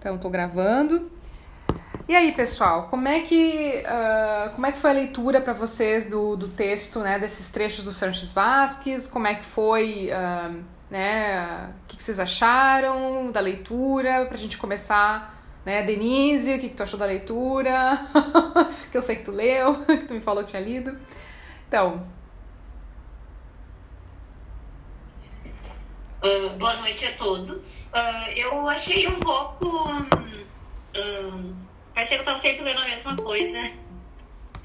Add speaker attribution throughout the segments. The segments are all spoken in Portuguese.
Speaker 1: Então, tô gravando. E aí, pessoal, como é que, uh, como é que foi a leitura para vocês do, do texto, né, desses trechos do Sanches Vasques? Como é que foi, uh, né, o que, que, vocês acharam da leitura, pra gente começar, né, Denise, o que, que tu achou da leitura? que eu sei que tu leu, que tu me falou que tinha lido. Então,
Speaker 2: Uh, boa noite a todos. Uh, eu achei um pouco. Um, um, parece que eu estava sempre lendo a mesma coisa.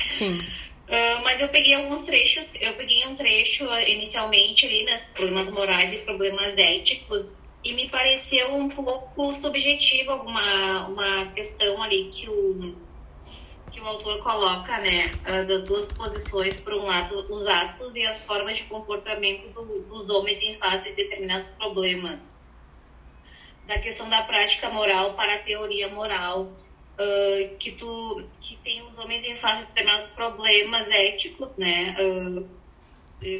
Speaker 1: Sim.
Speaker 2: Uh, mas eu peguei alguns trechos. Eu peguei um trecho inicialmente ali, nas problemas morais e problemas éticos, e me pareceu um pouco subjetivo alguma uma questão ali que o que o autor coloca, né, ah, das duas posições, por um lado, os atos e as formas de comportamento do, dos homens em face de determinados problemas. Da questão da prática moral para a teoria moral, uh, que tu que tem os homens em face de determinados problemas éticos, né, uh,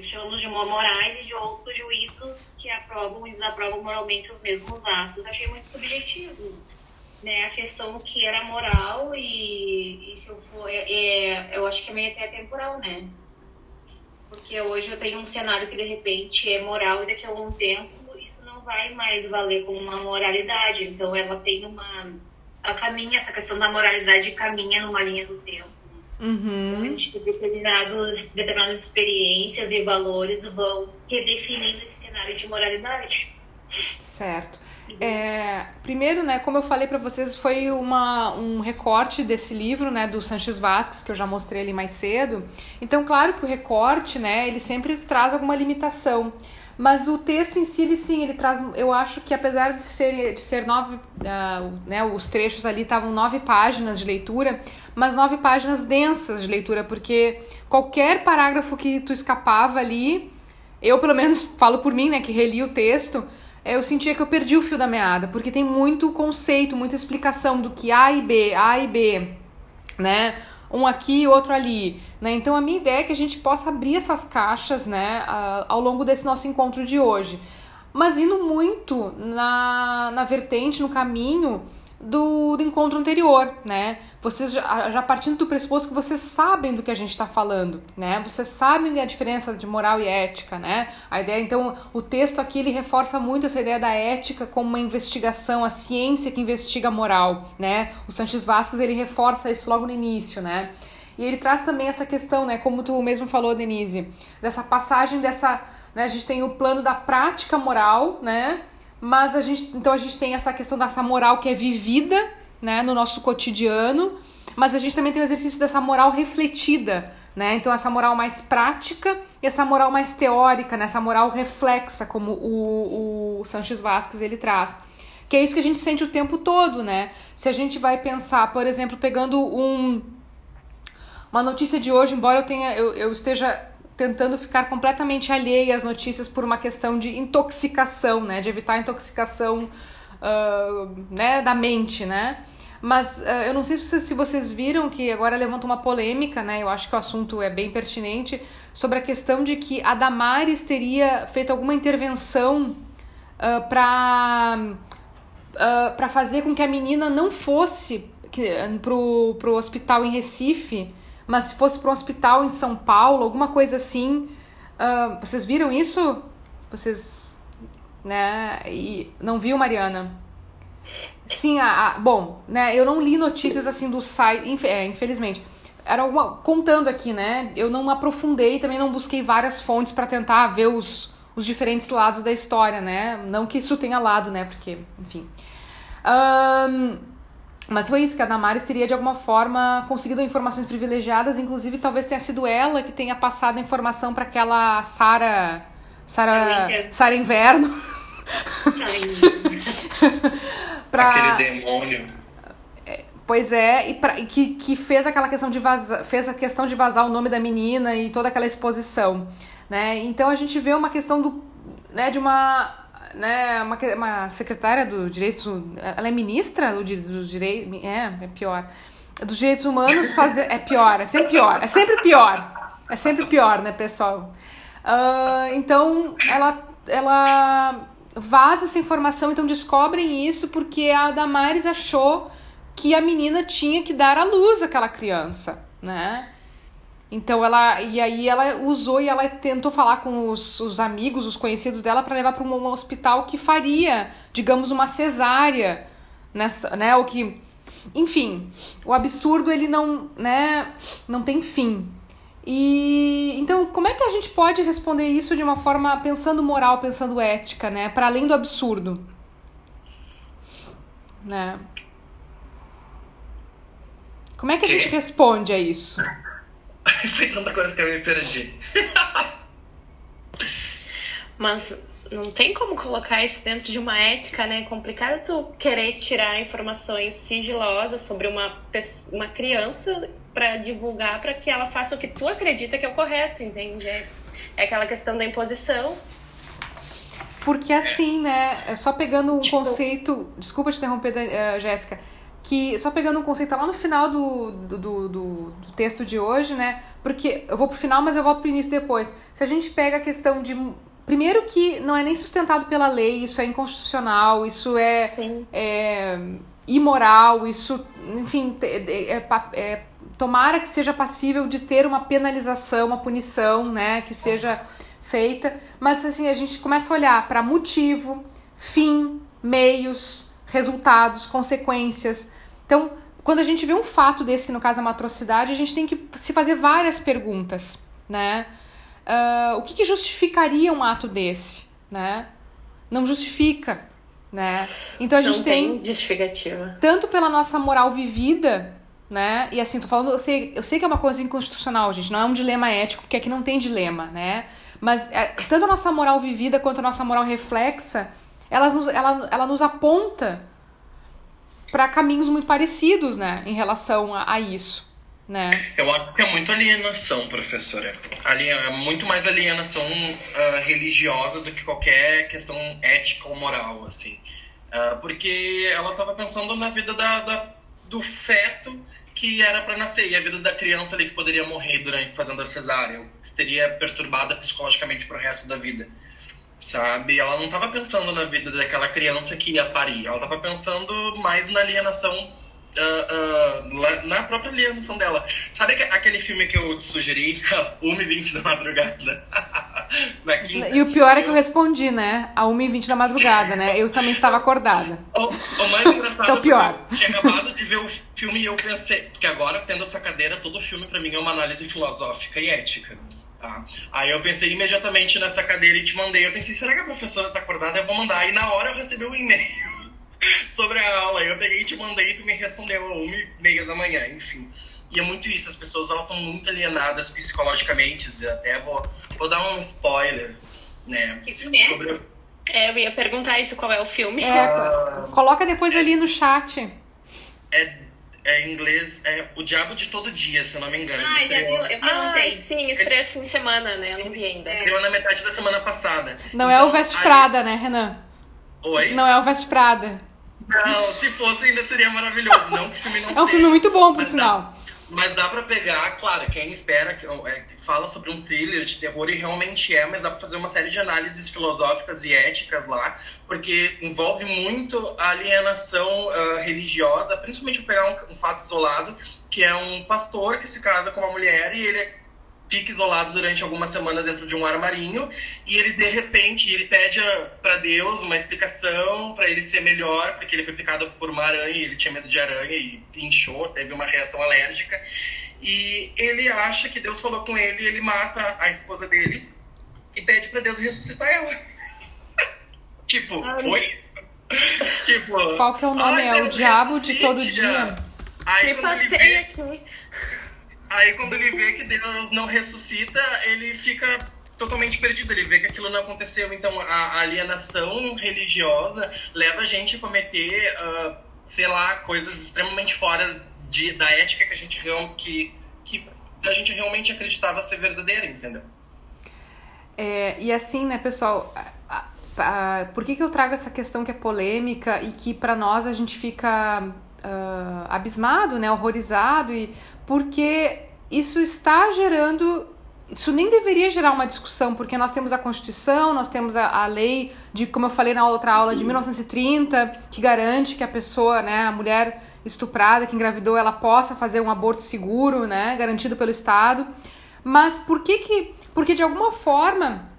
Speaker 2: chamamos de morais e de outros juízos que aprovam e desaprovam moralmente os mesmos atos. Achei muito subjetivo né, a questão que era moral e, e se eu for, é, é, eu acho que é meio até temporal, né? Porque hoje eu tenho um cenário que de repente é moral e daqui a algum tempo isso não vai mais valer como uma moralidade. Então ela tem uma. Ela caminha, essa questão da moralidade caminha numa linha do tempo.
Speaker 1: Uhum.
Speaker 2: Então, determinados, determinadas experiências e valores vão redefinindo esse cenário de moralidade.
Speaker 1: Certo. É, primeiro, né, como eu falei para vocês, foi uma, um recorte desse livro, né, do Sanches Vasques, que eu já mostrei ali mais cedo. Então, claro que o recorte, né, ele sempre traz alguma limitação. Mas o texto em si, ele sim, ele traz. Eu acho que apesar de ser, de ser nove. Uh, né, os trechos ali estavam nove páginas de leitura, mas nove páginas densas de leitura, porque qualquer parágrafo que tu escapava ali, eu pelo menos falo por mim, né, que reli o texto eu sentia que eu perdi o fio da meada, porque tem muito conceito, muita explicação do que A e B, A e B, né? Um aqui outro ali, né? Então a minha ideia é que a gente possa abrir essas caixas, né, ao longo desse nosso encontro de hoje. Mas indo muito na, na vertente, no caminho do, do encontro anterior, né? Vocês já, já partindo do pressuposto que vocês sabem do que a gente está falando, né? Vocês sabem a diferença de moral e ética, né? A ideia, então, o texto aqui ele reforça muito essa ideia da ética como uma investigação, a ciência que investiga a moral, né? O Sanches Vasquez ele reforça isso logo no início, né? E ele traz também essa questão, né? Como tu mesmo falou, Denise, dessa passagem dessa, né? A gente tem o plano da prática moral, né? Mas a gente, então a gente tem essa questão dessa moral que é vivida, né, no nosso cotidiano, mas a gente também tem o exercício dessa moral refletida, né? Então essa moral mais prática e essa moral mais teórica, né? essa moral reflexa, como o, o Sanches Vasquez ele traz. Que é isso que a gente sente o tempo todo, né? Se a gente vai pensar, por exemplo, pegando um, uma notícia de hoje, embora eu tenha eu, eu esteja tentando ficar completamente alheia às notícias por uma questão de intoxicação, né? De evitar a intoxicação uh, né? da mente, né? Mas uh, eu não sei se vocês viram que agora levanta uma polêmica, né? Eu acho que o assunto é bem pertinente sobre a questão de que a Damares teria feito alguma intervenção uh, para uh, fazer com que a menina não fosse que, pro hospital em Recife mas se fosse para um hospital em São Paulo, alguma coisa assim. Uh, vocês viram isso? Vocês. Né? E não viu, Mariana? Sim, a, a, bom, né? Eu não li notícias assim do site, inf, é, infelizmente. Era alguma, contando aqui, né? Eu não aprofundei, também não busquei várias fontes para tentar ver os, os diferentes lados da história, né? Não que isso tenha lado, né? Porque, enfim. Um, mas foi isso, que a Damares teria de alguma forma conseguido informações privilegiadas, inclusive talvez tenha sido ela que tenha passado a informação para aquela Sara. Sara. Sara Inverno.
Speaker 3: pra... Aquele demônio.
Speaker 1: É, pois é, e pra, que, que fez aquela questão de vazar, fez a questão de vazar o nome da menina e toda aquela exposição, né? Então a gente vê uma questão do, né, de uma né, uma, uma secretária do direitos, ela é ministra do, do direito, é, é pior, dos direitos humanos fazer, é pior, é sempre pior, é sempre pior, é sempre pior, né, pessoal? Uh, então, ela, ela vaza essa informação, então descobrem isso porque a Damares achou que a menina tinha que dar à luz aquela criança, né? Então ela e aí ela usou e ela tentou falar com os, os amigos, os conhecidos dela para levar para um hospital que faria, digamos, uma cesárea nessa, né, o que enfim, o absurdo ele não, né, não tem fim. E então, como é que a gente pode responder isso de uma forma pensando moral, pensando ética, né, para além do absurdo? Né? Como é que a gente responde a isso?
Speaker 3: Foi tanta coisa que eu me perdi.
Speaker 4: Mas não tem como colocar isso dentro de uma ética, né? É complicado tu querer tirar informações sigilosas sobre uma, uma criança para divulgar para que ela faça o que tu acredita que é o correto, entende? É, é aquela questão da imposição.
Speaker 1: Porque assim, né? Só pegando um tipo... conceito. Desculpa te interromper, uh, Jéssica que só pegando um conceito lá no final do, do, do, do, texto de hoje, né? Porque eu vou pro final, mas eu volto pro início depois. Se a gente pega a questão de. Primeiro que não é nem sustentado pela lei, isso é inconstitucional, isso é, é imoral, isso, enfim, é, é, é, tomara que seja passível de ter uma penalização, uma punição, né? Que seja feita. Mas assim, a gente começa a olhar para motivo, fim, meios, resultados, consequências. Então, quando a gente vê um fato desse, que no caso é uma atrocidade, a gente tem que se fazer várias perguntas, né? Uh, o que, que, justificaria um ato desse, né? Não justifica, né? Então a gente
Speaker 4: tem, tem justificativa.
Speaker 1: Tanto pela nossa moral vivida, né? E assim, tô falando, eu sei, eu sei que é uma coisa inconstitucional, gente, não é um dilema ético, porque aqui não tem dilema, né? Mas é, tanto a nossa moral vivida quanto a nossa moral reflexa, ela nos, ela, ela nos aponta para caminhos muito parecidos, né, em relação a, a, isso, né?
Speaker 3: Eu acho que é muito alienação, professora. É muito mais alienação uh, religiosa do que qualquer questão ética ou moral, assim. Uh, porque ela estava pensando na vida da, da, do feto que era para nascer e a vida da criança ali que poderia morrer durante fazendo a cesárea, que seria perturbada psicologicamente pro resto da vida sabe? Ela não estava pensando na vida daquela criança que ia parir, ela estava pensando mais na alienação Uh, uh, na própria alienação dela. Sabe aquele filme que eu te sugeri, 1h20 da madrugada?
Speaker 1: na quinta, e o pior é que eu respondi, né? A 1h20 da madrugada, né? Eu também estava acordada.
Speaker 3: O, o mais engraçado
Speaker 1: Isso é o pior.
Speaker 3: eu tinha acabado de ver o filme e eu pensei... Porque agora, tendo essa cadeira, todo filme para mim é uma análise filosófica e ética. Tá? Aí eu pensei imediatamente nessa cadeira e te mandei. Eu pensei, será que a professora tá acordada? Eu vou mandar. E na hora eu recebi um e-mail sobre a aula. Eu peguei e te mandei e tu me respondeu a uma e meia da manhã, enfim. E é muito isso, as pessoas elas são muito alienadas psicologicamente. Até vou, vou dar um spoiler, né?
Speaker 5: Que filme? Sobre...
Speaker 4: É, eu ia perguntar isso, qual é o filme.
Speaker 1: É, uh... Coloca depois é... ali no chat.
Speaker 3: É é, em inglês é O Diabo de Todo Dia, se eu não me engano.
Speaker 5: Ah, já viu, eu vi
Speaker 4: ah, sim, estreou esse fim de semana, né? Eu não vi ainda.
Speaker 3: Estreou na metade da semana passada.
Speaker 1: Não então, é o então, Veste aí... Prada, né, Renan?
Speaker 3: Oi?
Speaker 1: Não é o Veste Prada.
Speaker 3: Não, se fosse ainda seria maravilhoso. Não que o filme não
Speaker 1: É um filme muito bom, por sinal.
Speaker 3: Dá, mas dá pra pegar, claro, quem espera, que é, fala sobre um thriller de terror e realmente é, mas dá pra fazer uma série de análises filosóficas e éticas lá, porque envolve muito a alienação uh, religiosa, principalmente pegar um, um fato isolado, que é um pastor que se casa com uma mulher e ele é fica isolado durante algumas semanas dentro de um armarinho e ele de repente ele pede para Deus uma explicação para ele ser melhor porque ele foi picado por uma aranha e ele tinha medo de aranha e inchou teve uma reação alérgica. E ele acha que Deus falou com ele e ele mata a esposa dele e pede para Deus ressuscitar ela. Tipo Ai. oi?
Speaker 1: Tipo qual que é o nome? É o diabo de todo dia?
Speaker 3: Aí quando ele vê... aqui Aí quando ele vê que Deus não ressuscita, ele fica totalmente perdido. Ele vê que aquilo não aconteceu. Então a alienação religiosa leva a gente a cometer, uh, sei lá, coisas extremamente fora de, da ética que a gente que, que a gente realmente acreditava ser verdadeira, entendeu?
Speaker 1: É, e assim, né, pessoal, a, a, por que, que eu trago essa questão que é polêmica e que para nós a gente fica uh, abismado, né, horrorizado, e porque isso está gerando isso nem deveria gerar uma discussão, porque nós temos a Constituição, nós temos a, a lei de, como eu falei na outra aula, de 1930, que garante que a pessoa, né, a mulher estuprada, que engravidou, ela possa fazer um aborto seguro, né, garantido pelo Estado. Mas por que que, porque de alguma forma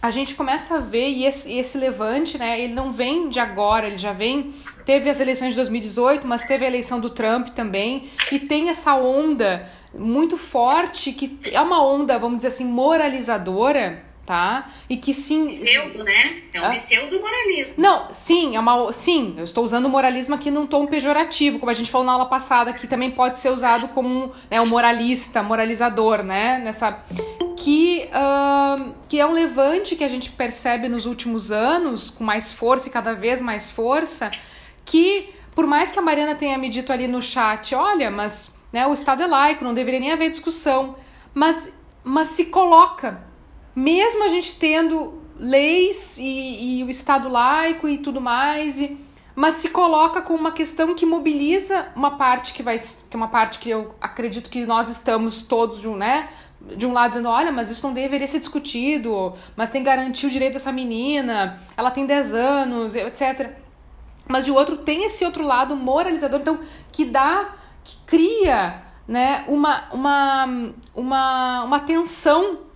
Speaker 1: a gente começa a ver, e esse, esse levante, né, ele não vem de agora, ele já vem, teve as eleições de 2018, mas teve a eleição do Trump também, e tem essa onda muito forte, que é uma onda, vamos dizer assim, moralizadora, tá? E que sim.
Speaker 5: Pseudo, né? É um ah? pseudo-moralismo.
Speaker 1: Não, sim, é uma. Sim, eu estou usando o moralismo aqui num tom pejorativo, como a gente falou na aula passada, que também pode ser usado como né, um moralista, moralizador, né? Nessa. Que, uh, que é um levante que a gente percebe nos últimos anos, com mais força e cada vez mais força, que, por mais que a Mariana tenha me dito ali no chat, olha, mas né, o Estado é laico, não deveria nem haver discussão, mas, mas se coloca mesmo a gente tendo leis e, e o Estado laico e tudo mais, e, mas se coloca como uma questão que mobiliza uma parte que vai, que é uma parte que eu acredito que nós estamos todos de um, né, de um lado dizendo, olha, mas isso não deveria ser discutido, mas tem que garantir o direito dessa menina, ela tem 10 anos, etc. Mas de outro tem esse outro lado moralizador, então que dá, que cria, né, uma uma uma, uma tensão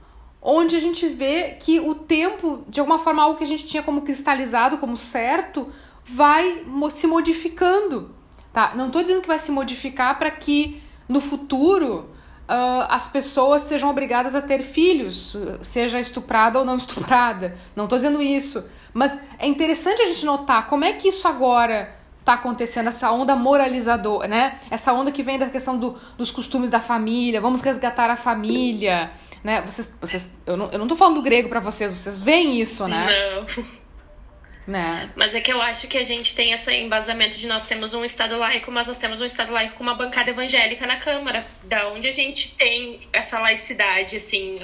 Speaker 1: onde a gente vê que o tempo, de alguma forma, algo que a gente tinha como cristalizado, como certo, vai se modificando. Tá? Não estou dizendo que vai se modificar para que no futuro uh, as pessoas sejam obrigadas a ter filhos, seja estuprada ou não estuprada. Não estou dizendo isso. Mas é interessante a gente notar como é que isso agora está acontecendo, essa onda moralizadora, né? Essa onda que vem da questão do, dos costumes da família, vamos resgatar a família né? Vocês, vocês, eu, não, eu não tô falando grego para vocês, vocês veem isso, né?
Speaker 4: Não.
Speaker 1: Né?
Speaker 4: Mas é que eu acho que a gente tem esse embasamento de nós temos um Estado laico, mas nós temos um Estado laico com uma bancada evangélica na Câmara, da onde a gente tem essa laicidade, assim,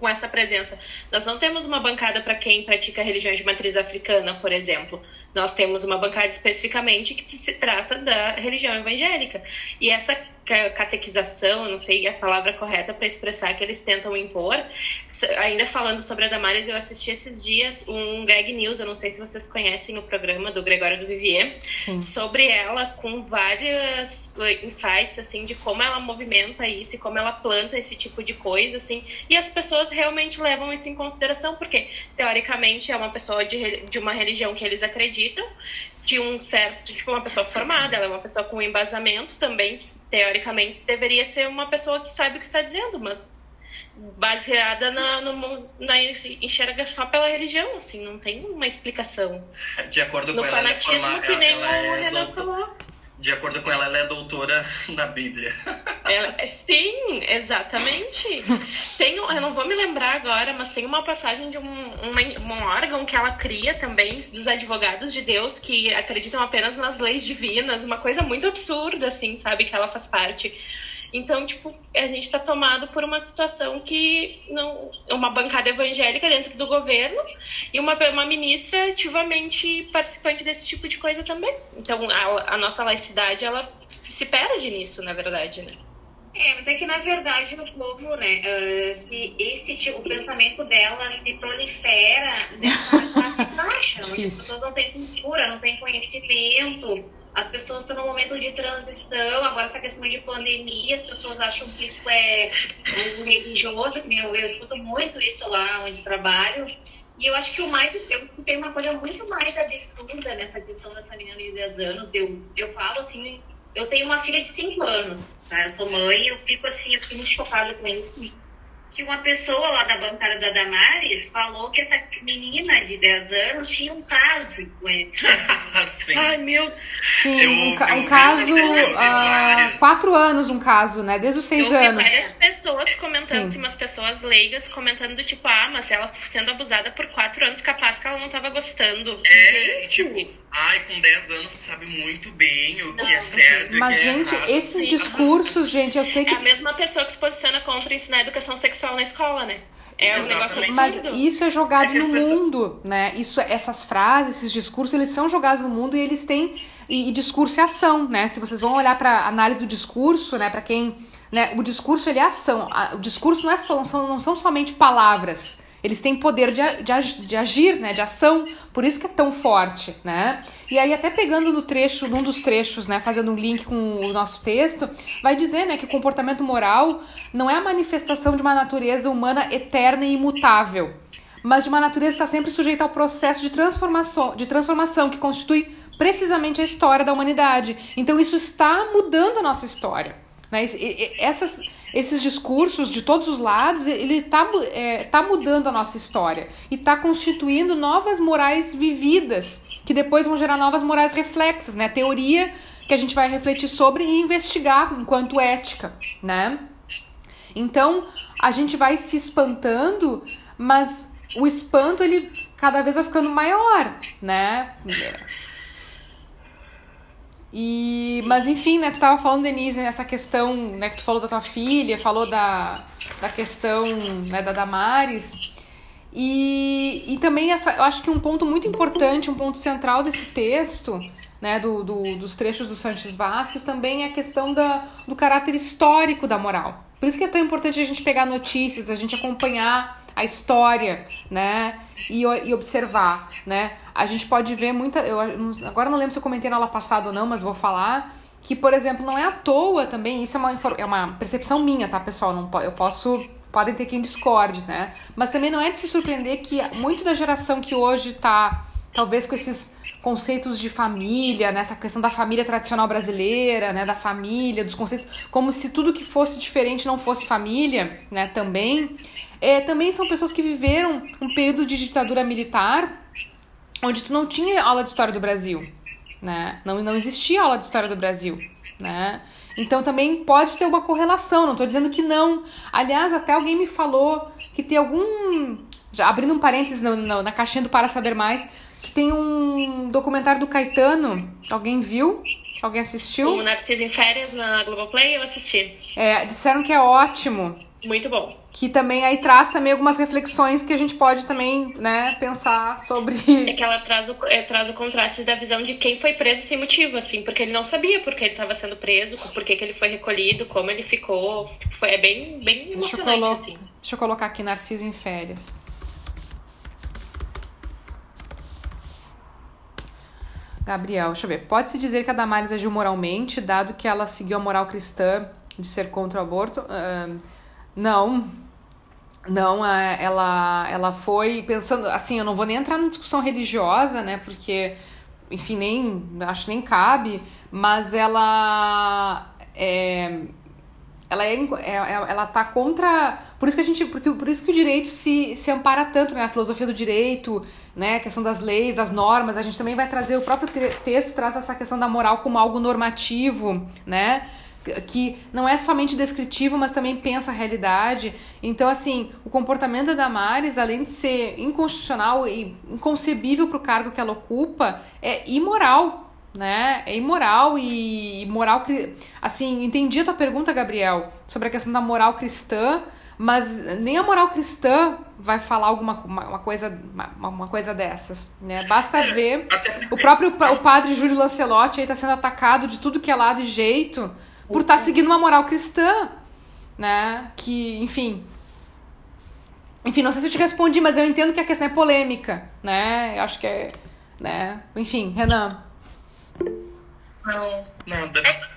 Speaker 4: com essa presença. Nós não temos uma bancada para quem pratica religiões de matriz africana, por exemplo. Nós temos uma bancada especificamente que se trata da religião evangélica. E essa catequização, não sei a palavra correta para expressar que eles tentam impor. Ainda falando sobre a Damares, eu assisti esses dias um gag news, eu não sei se vocês conhecem o programa do Gregório do Vivier, Sim. sobre ela com vários insights assim de como ela movimenta isso e como ela planta esse tipo de coisa assim, e as pessoas realmente levam isso em consideração porque teoricamente é uma pessoa de, de uma religião que eles acreditam de um certo, tipo, uma pessoa formada, ela é uma pessoa com embasamento também, teoricamente deveria ser uma pessoa que sabe o que está dizendo, mas baseada na, no, na enxerga só pela religião, assim, não tem uma explicação.
Speaker 3: De acordo
Speaker 4: no
Speaker 3: com
Speaker 4: fanatismo
Speaker 3: ela,
Speaker 4: que nem
Speaker 3: ela
Speaker 4: o
Speaker 3: é
Speaker 4: Renan falou.
Speaker 3: De acordo com ela, ela é doutora na Bíblia.
Speaker 4: Ela, é, sim, exatamente. Tem, eu não vou me lembrar agora, mas tem uma passagem de um, um órgão que ela cria também, dos advogados de Deus, que acreditam apenas nas leis divinas, uma coisa muito absurda, assim, sabe, que ela faz parte. Então, tipo, a gente está tomado por uma situação que não uma bancada evangélica dentro do governo e uma, uma ministra ativamente participante desse tipo de coisa também. Então, a, a nossa laicidade, ela se perde nisso, na verdade, né?
Speaker 5: É, mas é que na verdade o povo, né, uh, se esse tipo, o pensamento dela se prolifera dessa classe baixa, as pessoas não têm cultura, não têm conhecimento, as pessoas estão num momento de transição, agora essa questão de pandemia, as pessoas acham que isso é religioso, eu, eu escuto muito isso lá onde trabalho. E eu acho que o mais, eu tenho uma coisa muito mais absurda nessa questão dessa menina de 10 anos. Eu, eu falo assim, eu tenho uma filha de 5 anos, tá? Eu sou mãe, eu fico assim, eu fico muito chocada com isso que uma pessoa lá da bancada da Damares falou que essa menina de 10 anos tinha um caso com ele.
Speaker 3: Sim.
Speaker 4: Ai, meu.
Speaker 1: Sim, eu, um, eu, um caso. Uh, quatro anos, um caso, né? Desde os seis
Speaker 4: eu
Speaker 1: anos.
Speaker 4: várias pessoas comentando, assim, umas pessoas leigas comentando do tipo, ah, mas ela sendo abusada por quatro anos, capaz que ela não tava gostando.
Speaker 3: É, tipo, ai, com 10 anos sabe muito bem o que é certo.
Speaker 1: Mas,
Speaker 3: que
Speaker 1: gente,
Speaker 3: é errado.
Speaker 1: esses discursos, gente, eu sei que.
Speaker 4: É a mesma pessoa que se posiciona contra ensinar educação sexual na escola, né? É um negócio absurdo.
Speaker 1: Mas isso é jogado
Speaker 3: É
Speaker 1: no
Speaker 3: as pessoas-
Speaker 1: mundo, né? Isso, essas frases, esses discursos, eles são jogados no mundo e eles têm e, e discurso e ação, né? Se vocês vão olhar para análise do discurso, né? Para quem né? O discurso ele é ação. O discurso não, é só, não, são, não são somente palavras. Eles têm poder de, de, de, agir, né? De ação. Por isso que é tão forte, né? E aí, até pegando no trecho, num dos trechos, né? Fazendo um link com o nosso texto, vai dizer, né? Que o comportamento moral não é a manifestação de uma natureza humana eterna e imutável, mas de uma natureza que está sempre sujeita ao processo de transformação, de transformação que constitui precisamente a história da humanidade. Então, isso está mudando a nossa história. Né? Essas esses discursos de todos os lados, ele está é, tá mudando a nossa história e está constituindo novas morais vividas, que depois vão gerar novas morais reflexas, né? Teoria que a gente vai refletir sobre e investigar enquanto ética, né? Então, a gente vai se espantando, mas o espanto ele cada vez vai ficando maior, né? E, mas enfim, né, tu tava falando, Denise, nessa questão, né, que tu falou da tua filha, falou da, da questão né, da Damares. E, e também essa, eu acho que um ponto muito importante, um ponto central desse texto, né, do, do, dos trechos do Sanches Vasques, também é a questão da, do caráter histórico da moral. Por isso que é tão importante a gente pegar notícias, a gente acompanhar a história, né? E, e observar, né? A gente pode ver muita. Eu, agora não lembro se eu comentei na aula passada ou não, mas vou falar. Que, por exemplo, não é à toa também, isso é uma, é uma percepção minha, tá, pessoal? Não, eu posso. Podem ter quem discorde, né? Mas também não é de se surpreender que muito da geração que hoje tá, talvez com esses conceitos de família, nessa né? questão da família tradicional brasileira, né, da família, dos conceitos, como se tudo que fosse diferente não fosse família, né, também. É, também são pessoas que viveram um período de ditadura militar onde tu não tinha aula de história do Brasil, né? Não, não existia aula de história do Brasil, né? Então também pode ter uma correlação, não estou dizendo que não. Aliás, até alguém me falou que tem algum. Já abrindo um parênteses no, no, na caixinha do Para Saber Mais, que tem um documentário do Caetano. Alguém viu? Alguém assistiu?
Speaker 4: O Narciso em Férias na Globoplay, eu assisti.
Speaker 1: É, disseram que é ótimo.
Speaker 4: Muito bom.
Speaker 1: Que também aí traz também algumas reflexões que a gente pode também, né, pensar sobre.
Speaker 4: É que ela traz o, é, traz o contraste da visão de quem foi preso sem motivo, assim, porque ele não sabia por que ele estava sendo preso, por que, que ele foi recolhido, como ele ficou. Foi, é bem, bem emocionante, deixa assim.
Speaker 1: Deixa eu colocar aqui Narciso em férias. Gabriel, deixa eu ver. Pode-se dizer que a Damares agiu moralmente, dado que ela seguiu a moral cristã de ser contra o aborto? Uh, não. Não, é, ela, ela foi pensando. Assim, eu não vou nem entrar na discussão religiosa, né? Porque, enfim, nem. Acho que nem cabe. Mas ela. É, ela é, é, é, ela tá contra por isso que a gente porque por isso que o direito se, se ampara tanto né a filosofia do direito né a questão das leis das normas a gente também vai trazer o próprio texto traz essa questão da moral como algo normativo né que não é somente descritivo, mas também pensa a realidade. Então, assim, o comportamento da Damares, além de ser inconstitucional e inconcebível para o cargo que ela ocupa, é imoral, né? É imoral e moral... Assim, entendi a tua pergunta, Gabriel, sobre a questão da moral cristã, mas nem a moral cristã vai falar alguma uma, coisa uma, uma, coisa dessas, né? Basta é, ver o próprio o padre Júlio Lancelotti aí tá sendo atacado de tudo que é lado e jeito por estar tá seguindo uma moral cristã, né? Que, enfim. Enfim, não sei se eu te respondi, mas eu entendo que a questão é polêmica, né? Eu acho que é. Né? Enfim, Renan.
Speaker 3: Não, nada.
Speaker 5: É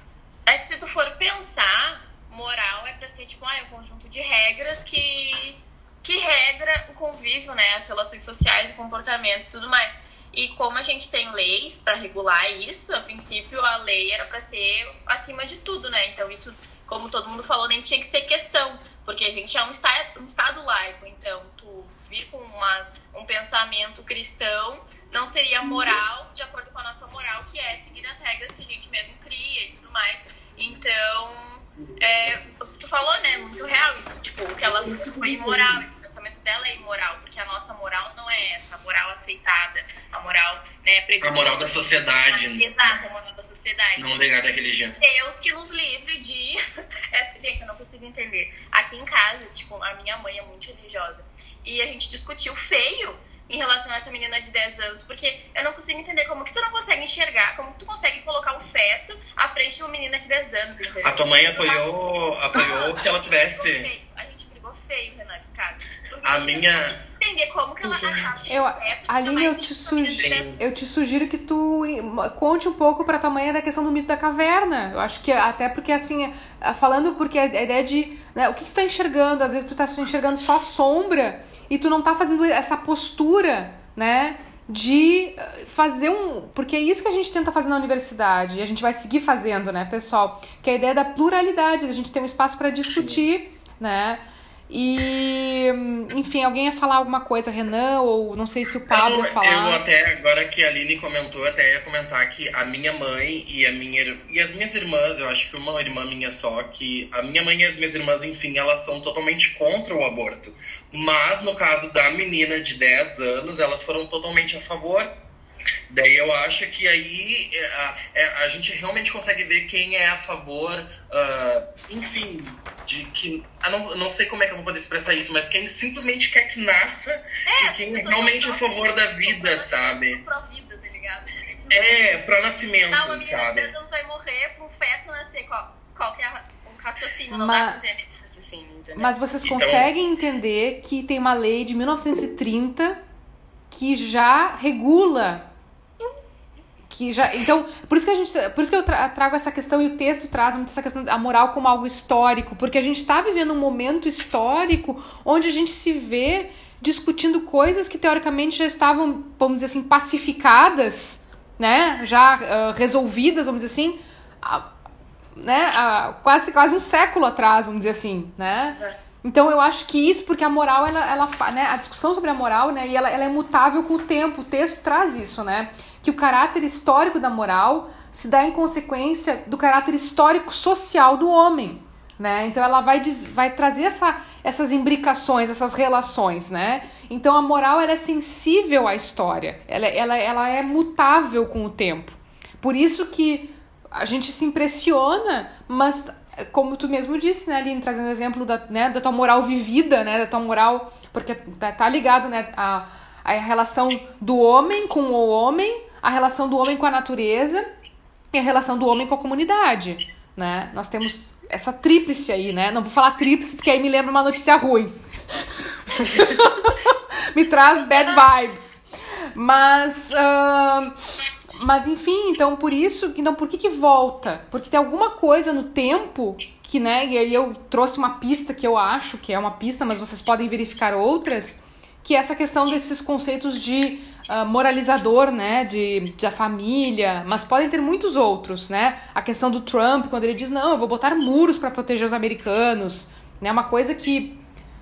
Speaker 5: é que se tu for pensar, moral é pra ser tipo, ah, é um conjunto de regras que, que regra o convívio, né? As relações sociais, o comportamento e tudo mais. E como a gente tem leis para regular isso, a princípio a lei era para ser acima de tudo, né? Então isso, como todo mundo falou, nem tinha que ser questão, porque a gente é um estado, um estado laico. Então, tu vir com uma, um pensamento cristão não seria moral, de acordo com a nossa moral, que é seguir as regras que a gente mesmo cria e tudo mais. Então, é, tu falou, né? Muito real isso. Tipo, o que ela foi imoral. Esse pensamento dela é imoral, porque a nossa moral não é essa, a moral aceitada, a moral, né,
Speaker 3: previsível. A moral da sociedade.
Speaker 5: Ah, exato, a moral da sociedade.
Speaker 3: Não ligada à religião.
Speaker 5: Deus que nos livre de. gente, eu não consigo entender. Aqui em casa, tipo, a minha mãe é muito religiosa. E a gente discutiu feio em relação a essa menina de 10 anos, porque eu não consigo entender como que tu não consegue enxergar, como que tu consegue colocar um feto à frente uma menina de 10 anos, entendeu?
Speaker 3: A tua mãe apoiou, apoiou que ela tivesse.
Speaker 5: A gente brigou feio, Renato, cara.
Speaker 3: A minha.
Speaker 5: Entender como que ela achava
Speaker 1: Eu, Aline, eu te,
Speaker 5: disponível.
Speaker 1: sugi- eu te sugiro que tu conte um pouco pra tua mãe da questão do mito da caverna. Eu acho que até porque, assim, falando porque a ideia de. né, o que, que tu tá enxergando? Às vezes tu tá enxergando só sombra e tu não tá fazendo essa postura, né? De eh, fazer um. Porque é isso que a gente tenta fazer na universidade e a gente vai seguir fazendo, né, pessoal? Que é a ideia da pluralidade, da gente ter um espaço pra discutir, né? E, enfim, alguém ia falar alguma coisa, Renan, ou não sei se o Pablo ia
Speaker 3: eu,
Speaker 1: falar.
Speaker 3: eu até, agora que a Aline comentou, até ia comentar que a minha mãe e a minha e as minhas irmãs, eu acho que uma irmã minha só, que a minha mãe e as minhas irmãs, enfim, elas são totalmente contra o aborto. Mas no caso da menina de 10 anos, elas foram totalmente a favor. Daí eu acho que aí é, a, é, a gente realmente consegue ver quem é a favor, ah, enfim, de que. Ah, não, não sei como é que eu vou poder expressar isso, mas quem simplesmente quer que nasça e
Speaker 5: as
Speaker 3: quem é realmente
Speaker 5: são
Speaker 3: a favor da vida, sabe?
Speaker 5: Pró-vida, tá ligado?
Speaker 3: É, pro nascimento,
Speaker 5: Não, uma menina de
Speaker 3: sabe?
Speaker 5: 10 anos vai morrer pro feto nascer. Qual, qual que é a- o raciocínio? Não
Speaker 1: Mas-
Speaker 5: dá pra entender esse raciocínio, entendeu?
Speaker 1: Mas vocês
Speaker 3: Então-
Speaker 1: conseguem entender que tem uma lei de 1930 que já regula que já então por isso que a gente por isso que eu tra- trago essa questão e o texto traz muito essa questão da moral como algo histórico porque a gente está vivendo um momento histórico onde a gente se vê discutindo coisas que teoricamente já estavam vamos dizer assim pacificadas né já ah, resolvidas vamos dizer assim né quase quase um século atrás vamos dizer assim né. Então eu acho que isso, porque a moral, ela, ela né, a discussão sobre a moral, né, e ela, ela é mutável com o tempo, o texto traz isso, né, que o caráter histórico da moral se dá em consequência do caráter histórico social do homem, né, então ela vai, vai trazer essa, essas imbricações, essas relações, né, então a moral, ela é sensível à história, ela, ela, ela é mutável com o tempo, por isso que a gente se impressiona, mas como tu mesmo disse, né, Aline, trazendo o exemplo da, né, da tua moral vivida, né, da tua moral, porque tá, tá ligado, né, a, a relação do homem com o homem, a relação do homem com a natureza e a relação do homem com a comunidade, né, nós temos essa tríplice aí, né, não vou falar tríplice porque aí me lembra uma notícia ruim, me traz bad vibes, mas... ahn, mas enfim, então por isso, então por que que volta? Porque tem alguma coisa no tempo que, né, e aí eu trouxe uma pista que eu acho que é uma pista, mas vocês podem verificar outras, que é essa questão desses conceitos de ah, moralizador, né, de, da família, mas podem ter muitos outros, né? A questão do Trump, quando ele diz, não, eu vou botar muros para proteger os americanos, né? Uma coisa que,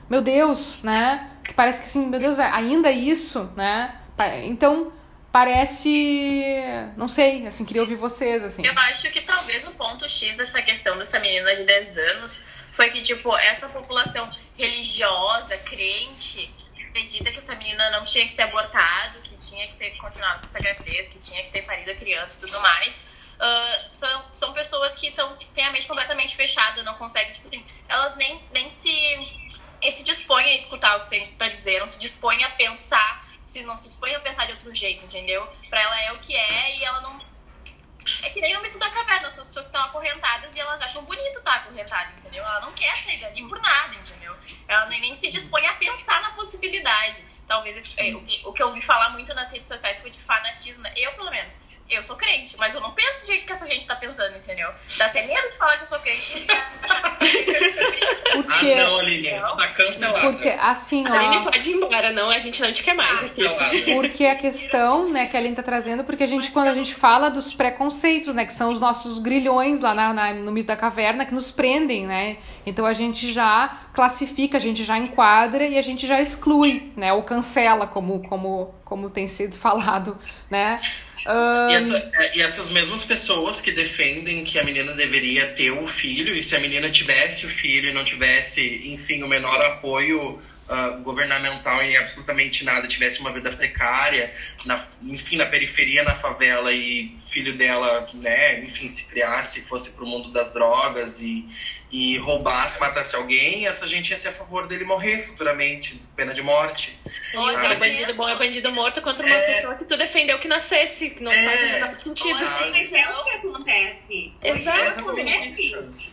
Speaker 1: meu Deus, né? Que parece que sim, meu Deus, ainda isso, né? Então, parece. Não sei, assim, queria ouvir vocês, assim.
Speaker 5: Eu acho que talvez o ponto X dessa questão dessa menina de 10 anos foi que, tipo, essa população religiosa, crente, acredita que essa menina não tinha que ter abortado, que tinha que ter continuado com essa gravidez, que tinha que ter parido a criança e tudo mais. Ah, são, são pessoas que tão, têm a mente completamente fechada, não conseguem, tipo assim, elas nem, nem se, se dispõem a escutar o que tem pra dizer, não se dispõem a pensar, se não se dispõem a pensar de outro jeito, entendeu? Pra ela é o que é e ela não é que nem o mito da caverna, as pessoas estão acorrentadas e elas acham bonito estar acorrentada, entendeu? Ela não quer sair dali por nada, entendeu? Ela nem, se dispõe a pensar na possibilidade. Talvez é, o, que, o que eu ouvi falar muito nas redes sociais foi de fanatismo, né? Eu, pelo menos, eu sou crente, mas eu não penso do jeito que essa gente tá pensando, entendeu? Dá até medo de falar que eu sou crente.
Speaker 1: Porque,
Speaker 3: Ah, não, Aline, tá cancelada.
Speaker 1: porque assim,
Speaker 4: A Aline
Speaker 1: ó.
Speaker 4: pode ir embora, não, a gente não te quer mais aqui.
Speaker 3: Cancelada.
Speaker 1: Porque a questão, né, que a Aline tá trazendo, porque a gente, quando a gente fala dos preconceitos, né, que são os nossos grilhões lá na, na- no mito da caverna que nos prendem, né? Então a gente já classifica, a gente já enquadra e a gente já exclui, né, ou cancela, como, como, como tem sido falado, né?
Speaker 3: E, essa- é, e essas mesmas pessoas que defendem que a menina deveria ter o filho, e se a menina tivesse o filho e não tivesse, enfim, o menor apoio uh, governamental e absolutamente nada, tivesse uma vida precária, na, enfim, na periferia, na favela e filho dela, né, enfim, se criasse, fosse para o mundo das drogas e, e roubasse, matasse alguém, essa gente ia ser a favor dele morrer futuramente, pena de morte.
Speaker 4: Ou ah, é bandido bom é bandido morto contra uma é... pessoa que tu defendeu que nascesse, que não é... faz sentido.
Speaker 5: Mas é o que acontece.
Speaker 4: Exatamente.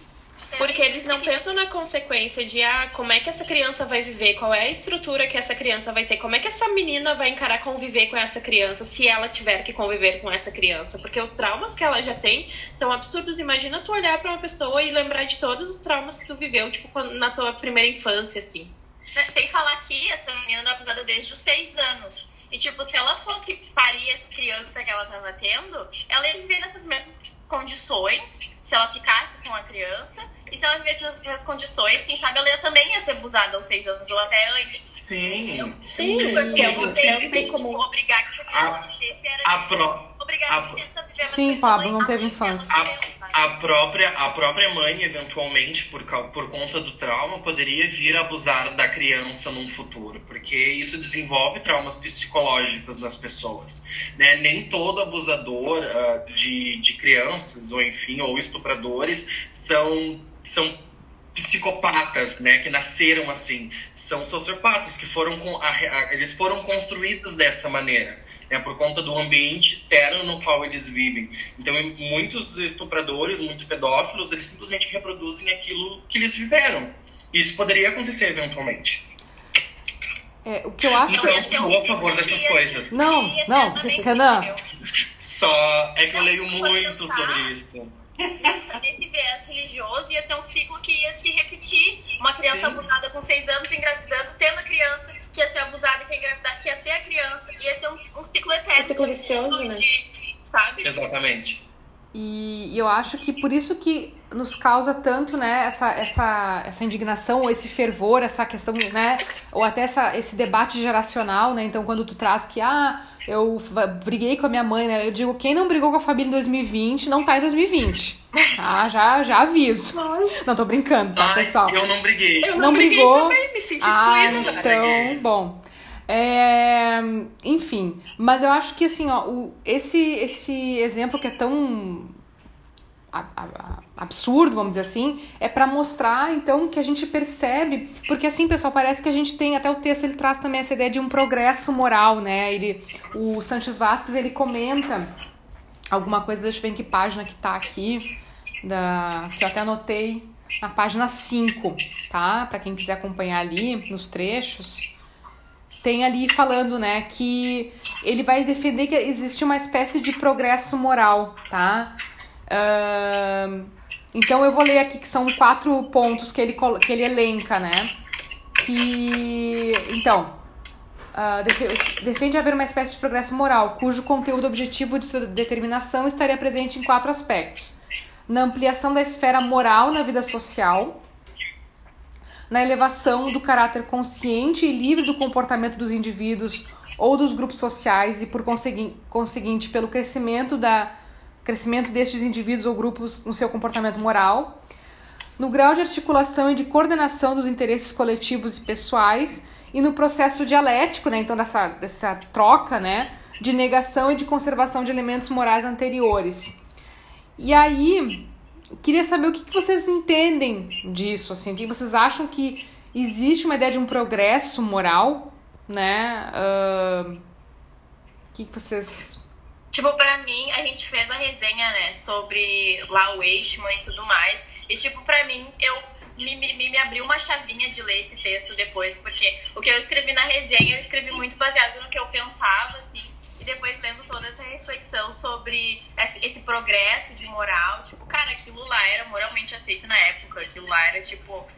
Speaker 4: Porque eles não pensam na consequência de ah, como é que essa criança vai viver, qual é a estrutura que essa criança vai ter, como é que essa menina vai encarar conviver com essa criança se ela tiver que conviver com essa criança. Porque os traumas que ela já tem são absurdos. Imagina tu olhar para uma pessoa e lembrar de todos os traumas que tu viveu, tipo, na tua primeira infância, assim.
Speaker 5: Né, sem falar que essa menina era abusada desde os seis anos. E, tipo, se ela fosse parir essa criança que ela tava tendo, ela ia viver nessas mesmas condições se ela ficasse com a criança. E se ela vivesse nas mesmas condições, quem sabe ela também ia ser abusada aos seis anos ou até antes.
Speaker 3: Sim.
Speaker 4: Sim. Porque
Speaker 5: eu não tem como obrigar que era a pro... a
Speaker 1: Sim, Pablo, não teve infância.
Speaker 3: A, a, própria, a própria mãe, eventualmente, por, por conta do trauma, poderia vir a abusar da criança num futuro, porque isso desenvolve traumas psicológicos nas pessoas. Né? Nem todo abusador uh, de, de crianças, ou enfim, ou estupradores, são são psicopatas, né, que nasceram assim, são sociopatas que foram com a, a, eles foram construídos dessa maneira, né, por conta do ambiente externo no qual eles vivem. Então, muitos estupradores, muitos pedófilos, eles simplesmente reproduzem aquilo que eles viveram. Isso poderia acontecer eventualmente.
Speaker 1: É, o que eu acho.
Speaker 3: Não, eu sou a favor dessas coisas.
Speaker 1: Não, não, Renan.
Speaker 3: Só é que eu leio muito sobre isso
Speaker 5: nesse viés religioso, ia ser um ciclo que ia se repetir. Uma criança abusada com seis anos engravidando, tendo a criança que ia ser abusada e que ia engravidar, que ia ter a criança. Ia ser um, um ciclo eterno. Um
Speaker 4: ciclo vicioso, né?
Speaker 5: De, sabe?
Speaker 3: Exatamente.
Speaker 1: E eu acho que por isso que nos causa tanto, né, essa, essa, essa indignação, ou esse fervor, essa questão, né, ou até essa, esse debate geracional, né, então quando tu traz que, ah, eu briguei com a minha mãe, né, eu digo, quem não brigou com a família em 2020, não tá em 2020, tá, já, já aviso. Não tô brincando, tá,
Speaker 3: Ai,
Speaker 1: pessoal?
Speaker 3: Eu não briguei.
Speaker 4: Eu não, não brigou? também, me senti
Speaker 1: ah, então, bom... É, enfim, mas eu acho que assim, ó, o, esse, esse exemplo que é tão a, a, absurdo, vamos dizer assim, é para mostrar então que a gente percebe, porque assim, pessoal, parece que a gente tem até o texto ele traz também essa ideia de um progresso moral, né? Ele o Sanches Vasquez, ele comenta alguma coisa, deixa eu ver em que página que tá aqui, da que eu até anotei na página 5, tá? Para quem quiser acompanhar ali nos trechos tem ali falando, né, que ele vai defender que existe uma espécie de progresso moral, tá? Uh, então eu vou ler aqui que são quatro pontos que ele, que ele elenca, né? Que. Então. Uh, defende haver uma espécie de progresso moral, cujo conteúdo objetivo de sua determinação estaria presente em quatro aspectos: na ampliação da esfera moral na vida social, na elevação do caráter consciente e livre do comportamento dos indivíduos ou dos grupos sociais e, por conseguinte, pelo crescimento, da, crescimento destes indivíduos ou grupos no seu comportamento moral, no grau de articulação e de coordenação dos interesses coletivos e pessoais e no processo dialético, né, então dessa, dessa troca, né, de negação e de conservação de elementos morais anteriores. E aí, queria saber o que, vocês entendem disso, assim, o que vocês acham que existe uma ideia de um progresso moral, né? O que vocês
Speaker 5: Tipo, pra mim, a gente fez a resenha, né, sobre lá o Eichmann e tudo mais. E, tipo, pra mim, eu me, me, me abriu uma chavinha de ler esse texto depois, porque o que eu escrevi na resenha, eu escrevi muito baseado no que eu pensava, assim, e depois lendo toda essa reflexão sobre esse, progresso de moral, tipo, cara, aquilo lá era moralmente aceito na época, aquilo lá era, tipo,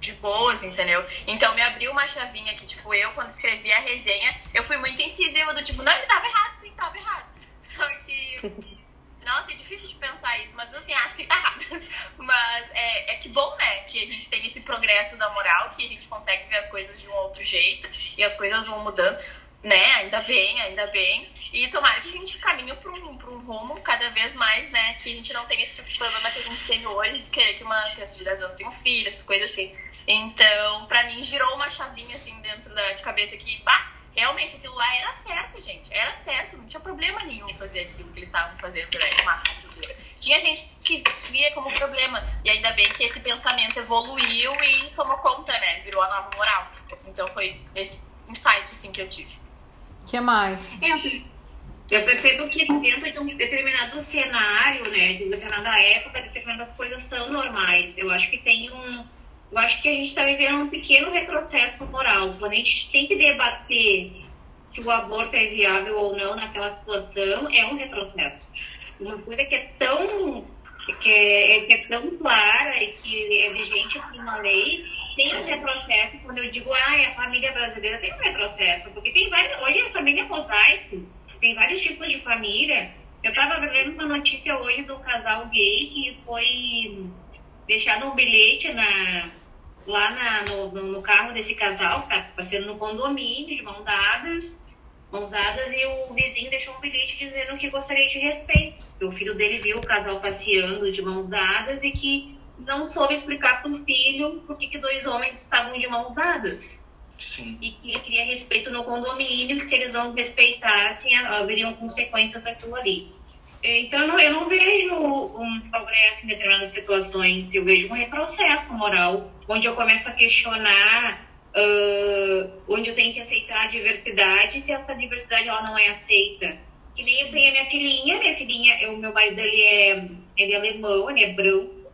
Speaker 5: de boas, entendeu? Então me abriu uma chavinha que, tipo, eu, quando escrevi a resenha, eu fui muito incisiva do tipo, não, ele tava errado, sim, tava errado. Só que. Nossa, é difícil de pensar isso, mas assim, acho que tá errado. Mas é, é que bom, né? Que a gente tem esse progresso da moral, que a gente consegue ver as coisas de um outro jeito e as coisas vão mudando né? Ainda bem, ainda bem. E tomara que a gente caminhe para um, pra um rumo cada vez mais, né? Que a gente não tenha esse tipo de problema que a gente tem hoje, de querer que uma criança de 10 anos tenha um filho, essas coisas assim. Então, pra mim, girou uma chavinha assim dentro da cabeça que, bah, realmente aquilo lá era certo, gente. Era certo, não tinha problema nenhum em fazer aquilo que eles estavam fazendo, né? Uma rádio Tinha gente que via como problema. E ainda bem que esse pensamento evoluiu e tomou conta, né? Virou a nova moral. Então foi esse insight assim, que eu tive.
Speaker 1: O que mais?
Speaker 2: Eu percebo que dentro de um determinado cenário, né, de uma determinada época, determinadas coisas são normais. Eu acho que tem um. Eu acho que a gente está vivendo um pequeno retrocesso moral. Quando a gente tem que debater se o aborto é viável ou não naquela situação, é um retrocesso. Uma coisa que é tão que é, que é tão clara e que é vigente aqui na lei, tem um retrocesso quando eu digo, ah, a família brasileira tem um retrocesso, porque tem várias, hoje a família é mosaico, tem vários tipos de família. Eu estava vendo uma notícia hoje do casal gay que foi deixado um bilhete na, lá na, no, no, carro desse casal, que tá passeando no condomínio, de mãos dadas, mãos dadas, e o vizinho deixou um bilhete dizendo que gostaria de respeito. O filho dele viu o casal passeando de mãos dadas e que não soube explicar para o filho por que, que dois homens estavam de mãos dadas.
Speaker 3: Sim.
Speaker 2: E que ele queria respeito no condomínio, se eles não respeitassem, haveriam consequências daquilo ali. Então, eu não vejo um progresso em determinadas situações, eu vejo um retrocesso moral, onde eu começo a questionar, uh, onde eu tenho que aceitar a diversidade, se essa diversidade ela não é aceita. Que nem eu tenho a minha filhinha, minha filhinha, o meu marido dele é, ele é alemão, ele é branco,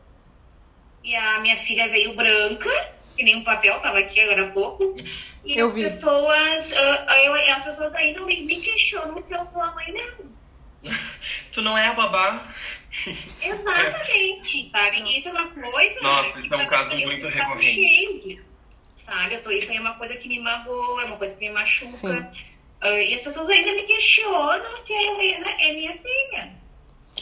Speaker 2: e a minha filha veio branca, que nem um papel, tava aqui agora há pouco. E
Speaker 1: eu
Speaker 2: as
Speaker 1: vi.
Speaker 2: pessoas, uh, eu, as pessoas ainda me, me questionam se eu sou a mãe dela.
Speaker 3: tu não é a babá.
Speaker 2: Exatamente, sabe? E isso é uma coisa.
Speaker 3: Nossa, isso é um caso muito recorrente.
Speaker 2: Sabe? Eu tô, isso aí é uma coisa que me magoa, é uma coisa que me machuca.
Speaker 1: Sim.
Speaker 2: Ah, e as pessoas ainda me questionam se a Helena é minha filha.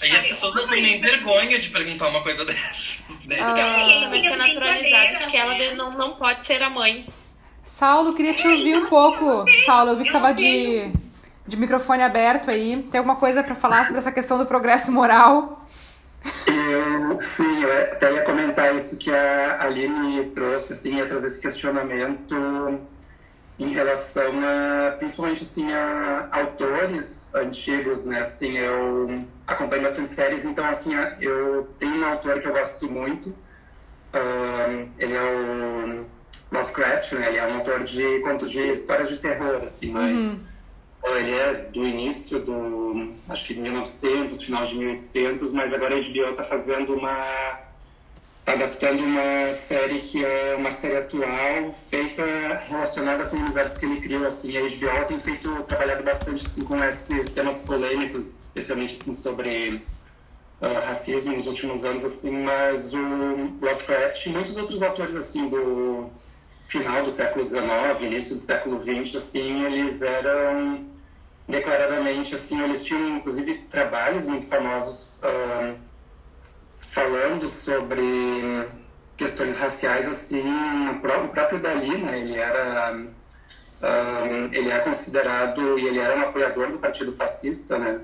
Speaker 3: Aí as pessoas não têm nem vergonha de perguntar uma coisa dessas, né?
Speaker 1: Ah.
Speaker 5: Também fica naturalizado de que ela
Speaker 2: né?
Speaker 5: não, não pode ser a mãe.
Speaker 1: Saulo, queria te ouvir um pouco. Saulo, eu vi que tava de, de microfone aberto aí. Tem alguma coisa para falar sobre essa questão do progresso moral?
Speaker 6: Eu, sim, eu até ia comentar isso que a Aline trouxe, assim, ia trazer esse questionamento em relação a, principalmente, assim, a autores antigos, né, assim, eu acompanho bastante séries, então, assim, eu tenho um autor que eu gosto muito, ahn, ele é o Lovecraft, né, ele é um autor de contos de histórias de terror, assim, mas... Ele é do início do, acho que 1900, final de 1800, mas agora a HBO está fazendo uma, tá adaptando uma série que é uma série atual feita relacionada com o universo que ele criou, assim. A HBO tem feito, trabalhado bastante assim com esses temas polêmicos, especialmente assim sobre ah, racismo nos últimos anos, assim, mas o Lovecraft e muitos outros autores assim do final do século XIX, início do século XX, assim, eles eram declaradamente, assim, eles tinham inclusive trabalhos muito famosos ah, falando sobre questões raciais, assim, o pró- o próprio Dali, né, ele era ah, ele é considerado e ele era um apoiador do Partido Fascista, né,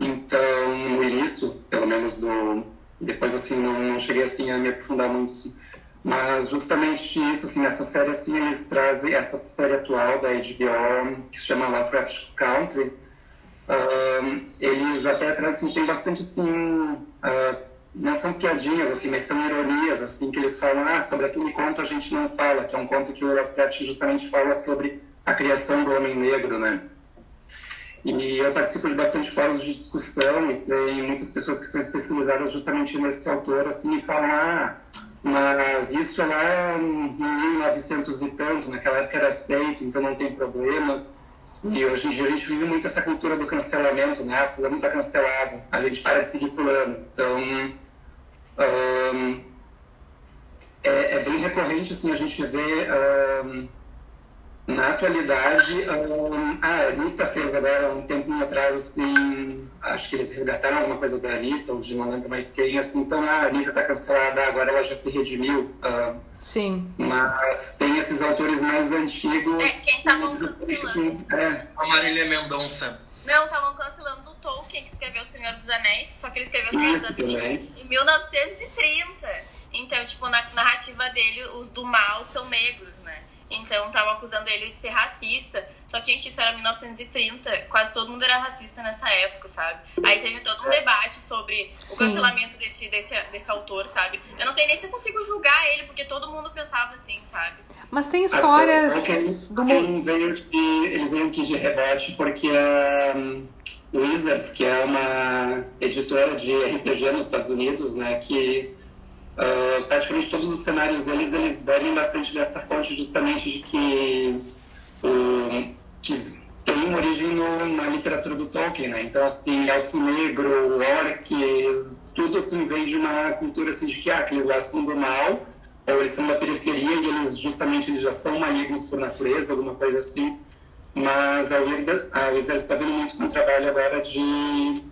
Speaker 6: então no início, pelo menos do depois assim não, não cheguei assim a me aprofundar muito assim, mas justamente isso, assim, essa série, assim, eles trazem essa série atual da HBO, que se chama Lovecraft Country, eles até trazem, assim, tem bastante, assim, ah, não são piadinhas, assim, mas são ironias, assim, que eles falam, ah, sobre aquele conto a gente não fala, que é um conto que o Lovecraft justamente fala sobre a criação do homem negro, né? E eu participo de bastante fóruns de discussão e tem muitas pessoas que são especializadas justamente nesse autor, assim, e falam, ah, mas isso lá em 1900 e tanto, naquela época era aceito, então não tem problema. E hoje em dia a gente vive muito essa cultura do cancelamento, né? Fulano está cancelado, a gente para de seguir fulano. Então, ahn, é, é bem recorrente, assim, a gente vê... ahn, na atualidade, ahn, a Anitta fez agora um tempinho atrás, assim, acho que eles resgataram alguma coisa da Anitta, ou de não lembro mais quem, assim, então ah, a Anitta está cancelada, agora ela já se redimiu. ahn,
Speaker 1: Sim.
Speaker 6: mas tem esses autores mais antigos.
Speaker 5: É, quem estavam cancelando.
Speaker 6: É,
Speaker 3: A Marília Mendonça.
Speaker 5: Não, estavam cancelando o Tolkien, que escreveu O Senhor dos Anéis, só que ele escreveu O Senhor dos
Speaker 6: Isso
Speaker 5: Anéis em 1930.
Speaker 4: Então, tipo, na narrativa dele, os do mal são negros, né? Então, estavam acusando ele de ser racista. Só que, gente, isso era 1930. Quase todo mundo era racista nessa época, sabe? Aí teve todo um debate sobre o cancelamento desse, desse, desse autor, sabe? Eu não sei nem se eu consigo julgar ele, porque todo mundo pensava assim, sabe?
Speaker 1: Mas tem histórias
Speaker 6: Até, do mundo. Veio de, eles veio aqui de rebate porque a um, Wizards, que é uma editora de RPG nos Estados Unidos, né, que Uh, praticamente todos os cenários deles eles bebem bastante dessa fonte justamente de que, que tem uma origem no, na literatura do Tolkien, né? Então, assim, elfo negro, orcs, tudo assim vem de uma cultura assim de que, ah, que eles lá são do mal, ou eles são da periferia e eles justamente eles já são malignos por natureza, alguma coisa assim. Mas a Wizards está vendo muito com o trabalho agora de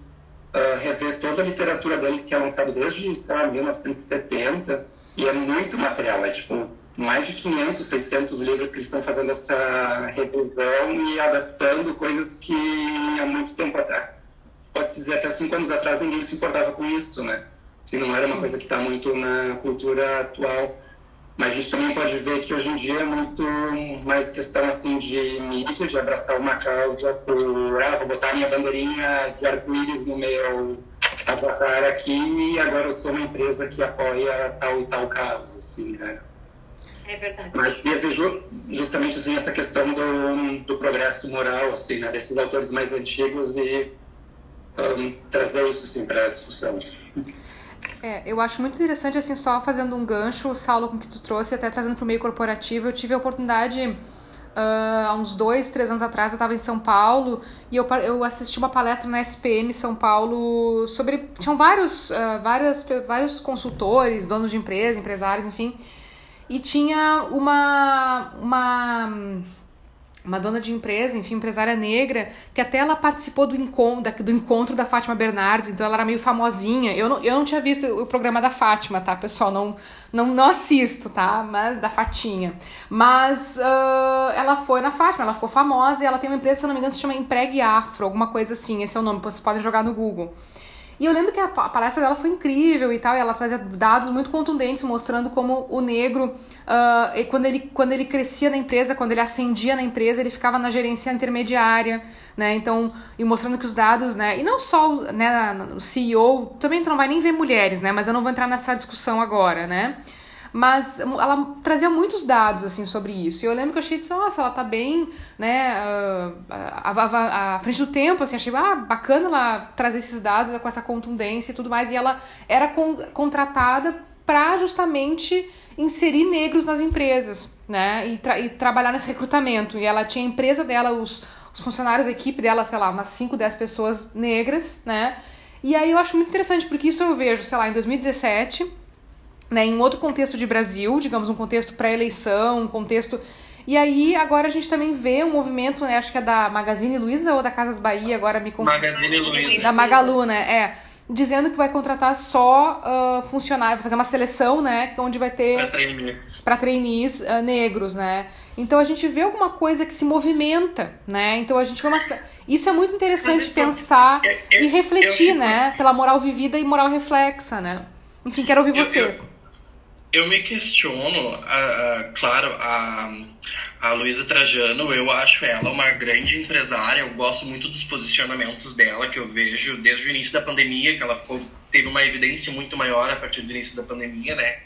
Speaker 6: uh, rever toda a literatura deles que é lançada desde, sei lá, 1970, e é muito material, é tipo mais de 500, 600 livros que eles estão fazendo essa revisão e adaptando coisas que há muito tempo atrás, pode-se dizer até cinco anos atrás, ninguém se importava com isso, né? Se não era uma coisa que está muito na cultura atual. Mas a gente também pode ver que hoje em dia é muito mais questão assim de mídia, de abraçar uma causa por, ah, vou botar minha bandeirinha de arco-íris no meu avatar aqui e agora eu sou uma empresa que apoia tal e tal causa, assim, né?
Speaker 4: É verdade.
Speaker 6: Mas eu vejo justamente assim essa questão do, do progresso moral, assim, né, desses autores mais antigos e um, trazer isso assim para a discussão.
Speaker 1: É, eu acho muito interessante, assim, só fazendo um gancho, Saulo, com que tu trouxe, até trazendo para o meio corporativo. Eu tive a oportunidade, uh, há uns dois, três anos atrás, eu estava em São Paulo e eu, eu assisti uma palestra na SPM São Paulo sobre. Tinham vários, uh, várias, vários consultores, donos de empresa, empresários, enfim. E tinha uma. uma uma dona de empresa, enfim, empresária negra, que até ela participou do encontro, do encontro da Fátima Bernardes, então ela era meio famosinha. Eu não, eu não tinha visto o programa da Fátima, tá, pessoal? Não, não, não assisto, tá? Mas da Fatinha. Mas uh, ela foi na Fátima, ela ficou famosa e ela tem uma empresa, se eu não me engano, se chama Empregue Afro, alguma coisa assim, esse é o nome, vocês podem jogar no Google. E eu lembro que a palestra dela foi incrível e tal, e ela trazia dados muito contundentes mostrando como o negro, uh, quando, ele, quando ele crescia na empresa, quando ele ascendia na empresa, ele ficava na gerência intermediária, né? Então, e mostrando que os dados, né? E não só né, o CEO, também tu não vai nem ver mulheres, né? Mas eu não vou entrar nessa discussão agora, né? Mas ela trazia muitos dados assim sobre isso. E eu lembro que eu achei, nossa, ela tá bem, né, à, frente do tempo, assim, achei ah, bacana ela trazer esses dados com essa contundência e tudo mais. E ela era con contratada para justamente inserir negros nas empresas, né, e, tra e, trabalhar nesse recrutamento. E ela tinha a empresa dela, os, os funcionários, a equipe dela, sei lá, umas 5, 10 pessoas negras, né. E aí eu acho muito interessante, porque isso eu vejo, sei lá, em 2017 né, em outro contexto de Brasil, digamos, um contexto pré-eleição, um contexto. E aí, agora a gente também vê um movimento, né, acho que é da Magazine Luiza ou da Casas Bahia, agora me
Speaker 3: confundo. Magazine Luiza.
Speaker 1: Da Magalu, né, é. Dizendo que vai contratar só uh, funcionários, vai fazer uma seleção, né, onde vai ter...
Speaker 3: Para trainees.
Speaker 1: Para trainees uh, negros, né. Então a gente vê alguma coisa que se movimenta, né, então a gente vê uma... Isso é muito interessante pensar eu, eu, e refletir, né, pela moral vivida e moral reflexa, né. Enfim, quero ouvir vocês.
Speaker 3: Eu me questiono, claro, a, a Luísa Trajano, eu acho ela uma grande empresária, eu gosto muito dos posicionamentos dela, que eu vejo desde o início da pandemia, que ela ficou, teve uma evidência muito maior a partir do início da pandemia, né?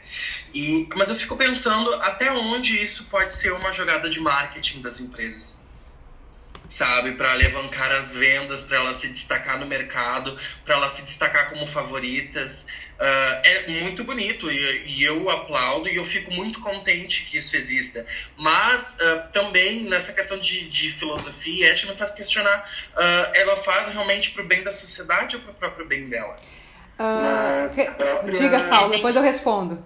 Speaker 3: E, mas eu fico pensando até onde isso pode ser uma jogada de marketing das empresas sabe, para alavancar as vendas, para ela se destacar no mercado, para ela se destacar como favoritas. Uh, é muito bonito e, e, eu aplaudo e eu fico muito contente que isso exista. Mas uh, também nessa questão de, de filosofia e ética me faz questionar: uh, ela faz realmente para o bem da sociedade ou para o próprio bem dela?
Speaker 1: Própria... Diga, Saulo, depois eu respondo.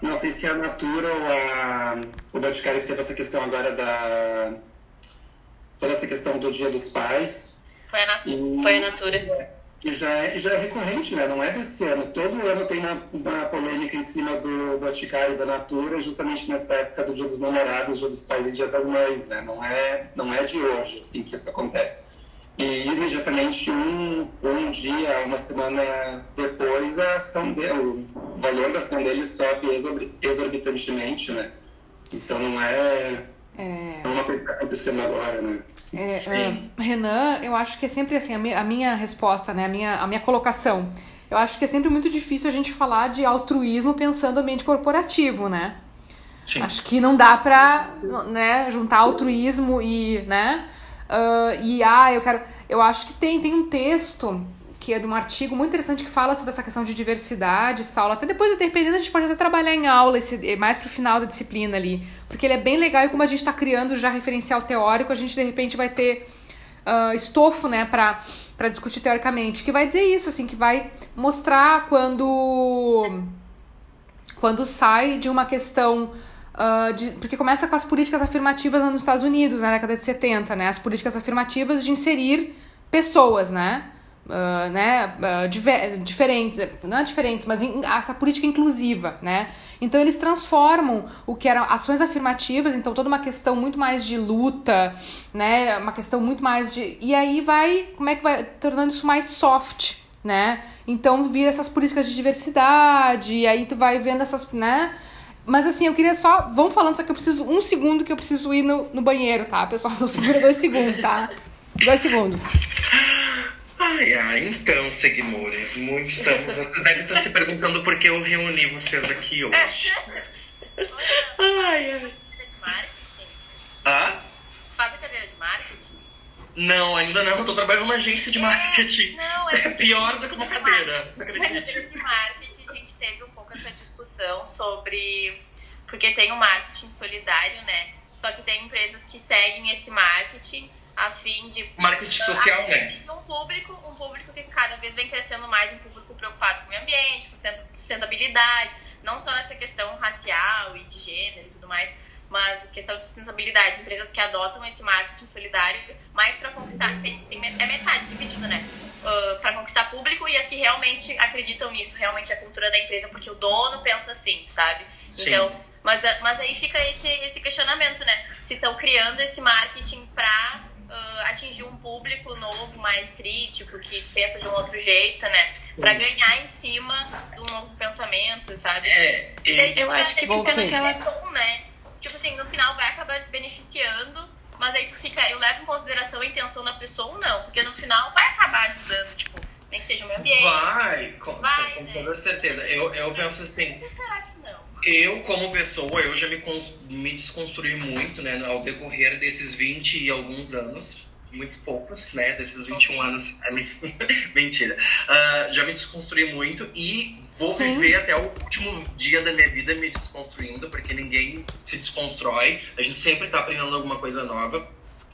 Speaker 6: Não sei se é a Natura ou a... o Boticário que teve essa questão agora da. toda essa questão do Dia dos Pais.
Speaker 4: Foi a, e... Foi a Natura
Speaker 6: que já é, já é recorrente, né? não é desse ano. Todo ano tem uma, uma polêmica em cima do Boticário da Natura, justamente nessa época do Dia dos Namorados, Dia dos Pais e Dia das Mães. Né? Não, é, não é de hoje assim, que isso acontece. e imediatamente um, um dia, uma semana depois, a ação dele, o valor da ação dele sobe exorbitantemente, né? Então não é, é... é uma coisa que está acontecendo agora, né?
Speaker 1: É, uh, Renan, eu acho que é sempre assim, a minha, a minha resposta, né? A minha, a minha colocação. Eu acho que é sempre muito difícil a gente falar de altruísmo pensando ambiente corporativo, né? Sim. Acho que não dá pra né, juntar altruísmo e, né? Uh, e ah, eu quero. Eu acho que tem, tem um texto que é de um artigo muito interessante que fala sobre essa questão de diversidade, Saulo. Até depois, dependendo, a gente pode até trabalhar em aula, esse, mais pro final da disciplina ali. Porque ele é bem legal e como a gente está criando já referencial teórico, a gente de repente vai ter uh, estofo, né, pra, pra discutir teoricamente. Que vai dizer isso, assim, que vai mostrar quando. Quando sai de uma questão Uh, de, porque começa com as políticas afirmativas nos Estados Unidos, na década de 70, né? As políticas afirmativas de inserir pessoas, né? Uh, né, uh, diver, diferentes, não é diferentes, mas in, essa política inclusiva, né? Então eles transformam o que eram ações afirmativas, então toda uma questão muito mais de luta, né? Uma questão muito mais de e aí vai, como é que vai tornando isso mais soft, né? Então vira essas políticas de diversidade, e aí tu vai vendo essas, né? Mas assim, eu queria só. Vamos falando, só que eu preciso. Um segundo que eu preciso ir no, no banheiro, tá? Pessoal, não segura dois segundos, tá? Dois segundos.
Speaker 3: Ai, ai, então, seguidores, muito estamos. Vocês devem estar se perguntando por que eu reuni vocês aqui hoje.
Speaker 5: ai, ai. marketing?
Speaker 3: Ah?
Speaker 5: Faz a cadeira de marketing?
Speaker 3: Não, ainda não. Eu tô trabalhando numa agência de marketing. É, não, é, é pior do que uma cadeira. Você acredita?
Speaker 5: Na cadeira de marketing, a gente teve um pouco essa discussão sobre. Porque tem o marketing solidário, né? Só que tem empresas que seguem esse marketing a fim de.
Speaker 3: Marketing social, né?
Speaker 5: De um público, um público que cada vez vem crescendo mais, um público preocupado com o meio ambiente, sustentabilidade, não só nessa questão racial e de gênero e tudo mais, mas questão de sustentabilidade, empresas que adotam esse marketing solidário mais para conquistar, tem, tem, é metade dividido, né? Uh, para conquistar público e as que realmente acreditam nisso, realmente é a cultura da empresa, porque o dono pensa assim, sabe? Sim. Então, mas, mas aí fica esse, esse questionamento, né? Se estão criando esse marketing para uh, atingir um público novo, mais crítico, que pensa de um outro jeito, né? Para ganhar em cima de um novo pensamento, sabe?
Speaker 3: É,
Speaker 5: daí, eu acho que fica naquela. Tom, né? Tipo assim, no final vai acabar beneficiando mas aí tu fica, eu levo em consideração a intenção da pessoa ou não, porque no final vai acabar ajudando, tipo, nem que seja o meio ambiente.
Speaker 3: Vai, com, vai, com, né? toda certeza. Eu, eu penso assim.
Speaker 5: Por que será que?
Speaker 3: Eu, como pessoa, eu já me, me desconstruí muito, né, ao decorrer desses 20 e alguns anos muito poucos, né? Desses 21 anos. Mentira. Uh, já me desconstruí muito e vou Sim. viver até o último dia da minha vida me desconstruindo, porque ninguém se desconstrói. A gente sempre tá aprendendo alguma coisa nova.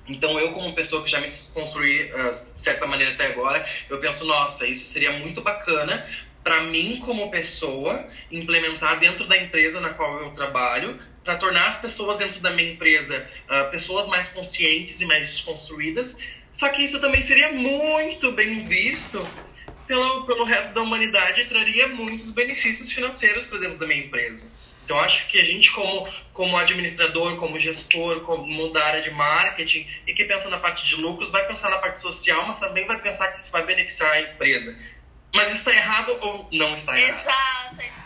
Speaker 3: Então, eu, como pessoa que já me desconstruí uh, de certa maneira até agora, eu penso, nossa, isso seria muito bacana para mim, como pessoa, implementar dentro da empresa na qual eu trabalho, para tornar as pessoas dentro da minha empresa uh, pessoas mais conscientes e mais desconstruídas. Só que isso também seria muito bem visto pelo, pelo resto da humanidade e traria muitos benefícios financeiros para dentro da minha empresa. Então, acho que a gente, como, como administrador, como gestor, como da área de marketing e que pensa na parte de lucros, vai pensar na parte social, mas também vai pensar que isso vai beneficiar a empresa. Mas está errado ou não está errado?
Speaker 5: Exato.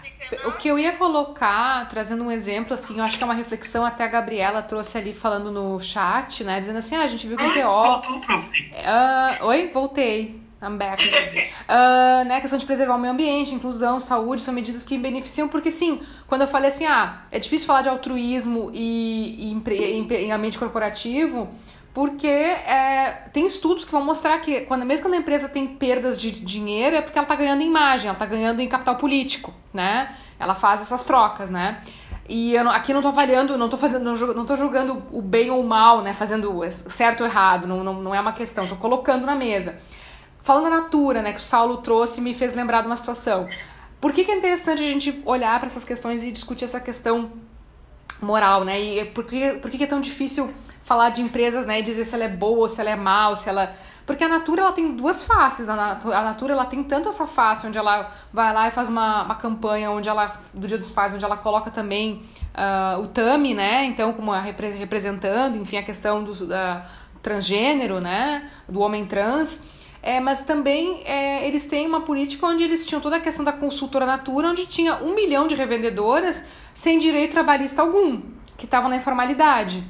Speaker 1: O que eu ia colocar, trazendo um exemplo, assim, eu acho que é uma reflexão até a Gabriela trouxe ali falando no chat, né? Dizendo assim, ah, a gente viu que o TO. Uh, oi, voltei. I'm back. Uh, né, a questão de preservar o meio ambiente, inclusão, saúde, são medidas que beneficiam, porque sim, quando eu falei assim, ah, é difícil falar de altruísmo e, e em ambiente corporativo, porque é, tem estudos que vão mostrar que quando, mesmo quando a empresa tem perdas de dinheiro, é porque ela está ganhando em imagem, ela está ganhando em capital político, né? Ela faz essas trocas, né? E eu, aqui não estou avaliando, não estou fazendo, não, estou julgando o bem ou o mal, né? Fazendo o certo ou errado, não, não, não é uma questão, estou colocando na mesa. Falando da Natura, né, que o Saulo trouxe me fez lembrar de uma situação. Por que, que é interessante a gente olhar para essas questões e discutir essa questão moral, né? E por que, por que é tão difícil falar de empresas, né, e dizer se ela é boa ou se ela é mal, se ela porque a Natura ela tem duas faces. A Natura, a Natura ela tem tanto essa face onde ela vai lá e faz uma, uma campanha onde ela do Dia dos Pais, onde ela coloca também uh, o Tami, né? Então como a, representando, enfim, a questão do, da transgênero, né? Do homem trans. É, mas também é, eles têm uma política onde eles tinham toda a questão da consultora Natura, onde tinha um milhão de revendedoras sem direito trabalhista algum, que estavam na informalidade.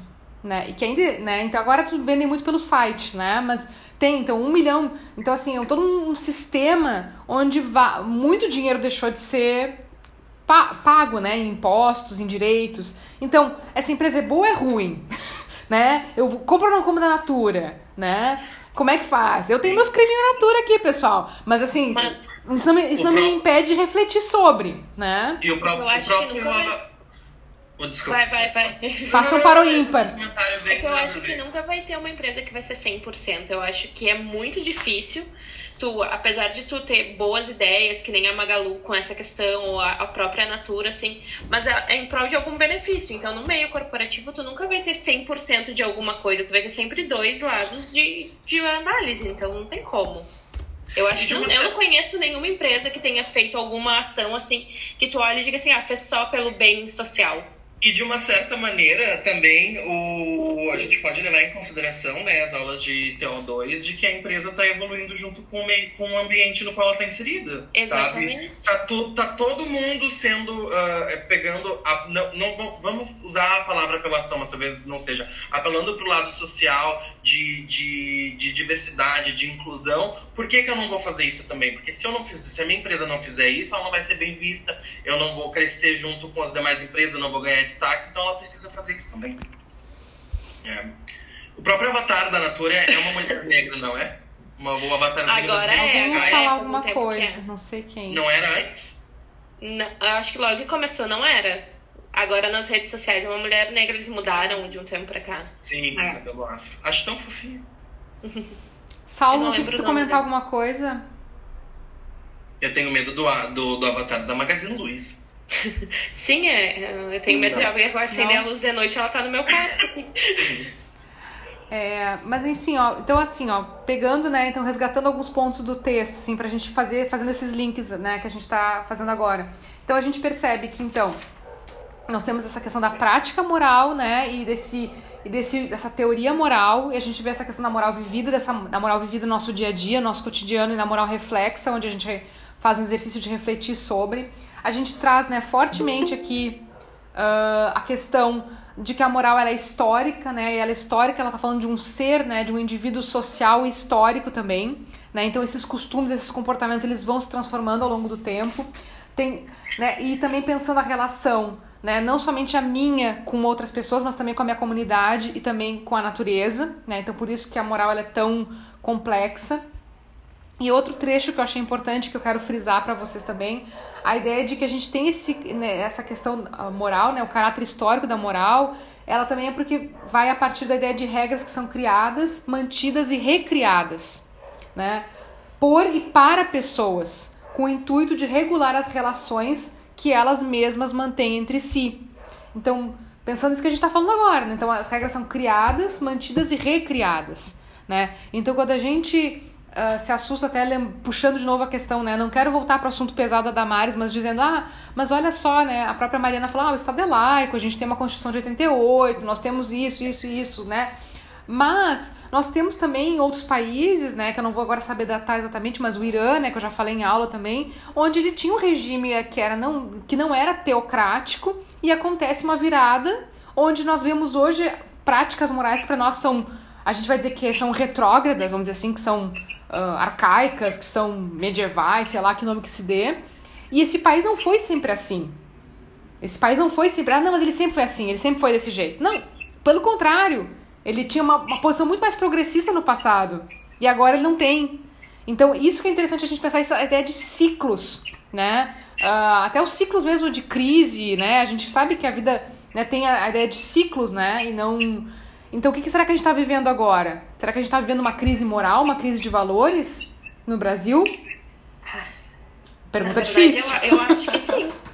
Speaker 1: Né? E que ainda, né? Então agora tudo vendem muito pelo site, né? Mas tem, então, um milhão. Então, assim, é todo um sistema onde muito dinheiro deixou de ser pago, né? Em impostos, em direitos. Então, essa empresa é boa ou é ruim? né? Eu compro ou não compro da Natura, né? Como é que faz? Eu tenho meus crimes na Natura aqui, pessoal. Mas assim, Mas, isso não, me, isso não me impede de refletir sobre, né?
Speaker 3: E o próprio. O próprio
Speaker 4: Oh, vai, vai, vai.
Speaker 1: Façam para o ímpar.
Speaker 4: É que eu acho que nunca vai ter uma empresa que vai ser 100%. Eu acho que é muito difícil. Tu, apesar de tu ter boas ideias, que nem a Magalu com essa questão, ou a, a própria Natura, assim, mas é, é, em prol de algum benefício. Então, no meio corporativo, tu nunca vai ter 100% de alguma coisa. Tu vai ter sempre dois lados de, de análise. Então, não tem como. Eu acho que eu não conheço nenhuma empresa que tenha feito alguma ação assim que tu olha e diga assim, ah, fez só pelo bem social.
Speaker 3: E de uma certa maneira também o, a gente pode levar em consideração né, as aulas de TO2 de que a empresa está evoluindo junto com o, meio, com o ambiente no qual ela está inserida.
Speaker 4: Exatamente.
Speaker 3: Sabe? Tá, to, tá todo mundo sendo uh, pegando. A, não, não vamos usar a palavra apelação, mas talvez não seja. Apelando para o lado social, de, de, de, diversidade, de inclusão. Por que, que eu não vou fazer isso também? Porque se eu não fizer, se a minha empresa não fizer isso, ela não vai ser bem vista, eu não vou crescer junto com as demais empresas, eu não vou ganhar destaque, então ela precisa fazer isso também. É. O próprio avatar da Natura é uma mulher negra, não é? Uma boa avatar
Speaker 4: negra. Agora é.
Speaker 1: Alguém ia falar alguma coisa, é. não sei quem.
Speaker 3: Não era antes?
Speaker 4: Não, acho que logo que começou não era. Agora nas redes sociais é uma mulher negra, eles mudaram de um tempo pra cá.
Speaker 3: Sim, é. eu acho. Acho tão fofinho.
Speaker 1: Saulo, não, não sei se tu comentar alguma coisa.
Speaker 3: Eu tenho medo do, do, do avatar da Magazine Luiza.
Speaker 4: Sim, é. Eu tenho medo dela, porque acender a luz de noite ela tá no meu quarto.
Speaker 1: É, mas assim, ó, então assim, ó, pegando, né, então resgatando alguns pontos do texto, assim, pra gente fazer, fazendo esses links, né, que a gente tá fazendo agora. Então a gente percebe que, então, nós temos essa questão da prática moral, né, e desse e desse, dessa teoria moral, e a gente vê essa questão da moral vivida, dessa, da moral vivida no nosso dia a dia, no nosso cotidiano, e na moral reflexa, onde a gente faz um exercício de refletir sobre. A gente traz né, fortemente aqui uh, a questão de que a moral ela é histórica, né? E ela é histórica, ela está falando de um ser, né, de um indivíduo social e histórico também, né? Então esses costumes, esses comportamentos, eles vão se transformando ao longo do tempo. Tem, né, e também pensando a relação né? Não somente a minha com outras pessoas, mas também com a minha comunidade e também com a natureza, né? Então por isso que a moral é tão complexa. E outro trecho que eu achei importante que eu quero frisar para vocês também, a ideia de que a gente tem esse, né, essa questão moral, né, o caráter histórico da moral, ela também é porque vai a partir da ideia de regras que são criadas, mantidas e recriadas, né, por e para pessoas, com o intuito de regular as relações que elas mesmas mantêm entre si. Então, pensando nisso que a gente está falando agora, né? então as regras são criadas, mantidas e recriadas, né? Então, quando a gente uh, se assusta até puxando de novo a questão, né? Não quero voltar para o assunto pesado da Damares, mas dizendo, ah, mas olha só, né? A própria Mariana falou, ah, o Estado é laico, a gente tem uma Constituição de 88, nós temos isso, isso, isso, né? Mas nós temos também outros países, né, que eu não vou agora saber datar exatamente, mas o Irã, né, que eu já falei em aula também, onde ele tinha um regime que, era não, que não era teocrático e acontece uma virada onde nós vemos hoje práticas morais que para nós são, a gente vai dizer que são retrógradas, vamos dizer assim, que são uh, arcaicas, que são medievais, sei lá que nome que se dê. E esse país não foi sempre assim. Esse país não foi sempre, ah, não, mas ele sempre foi assim, ele sempre foi desse jeito. Não, pelo contrário ele tinha uma, uma posição muito mais progressista no passado. E agora ele não tem. Então, isso que é interessante a gente pensar, essa ideia de ciclos, né? Uh, até os ciclos mesmo de crise, né? A gente sabe que a vida né, tem a, a ideia de ciclos, né? E não... Então, o que, que será que a gente está vivendo agora? Será que a gente está vivendo uma crise moral, uma crise de valores no Brasil? Pergunta verdade, difícil.
Speaker 4: Eu, eu acho que sim.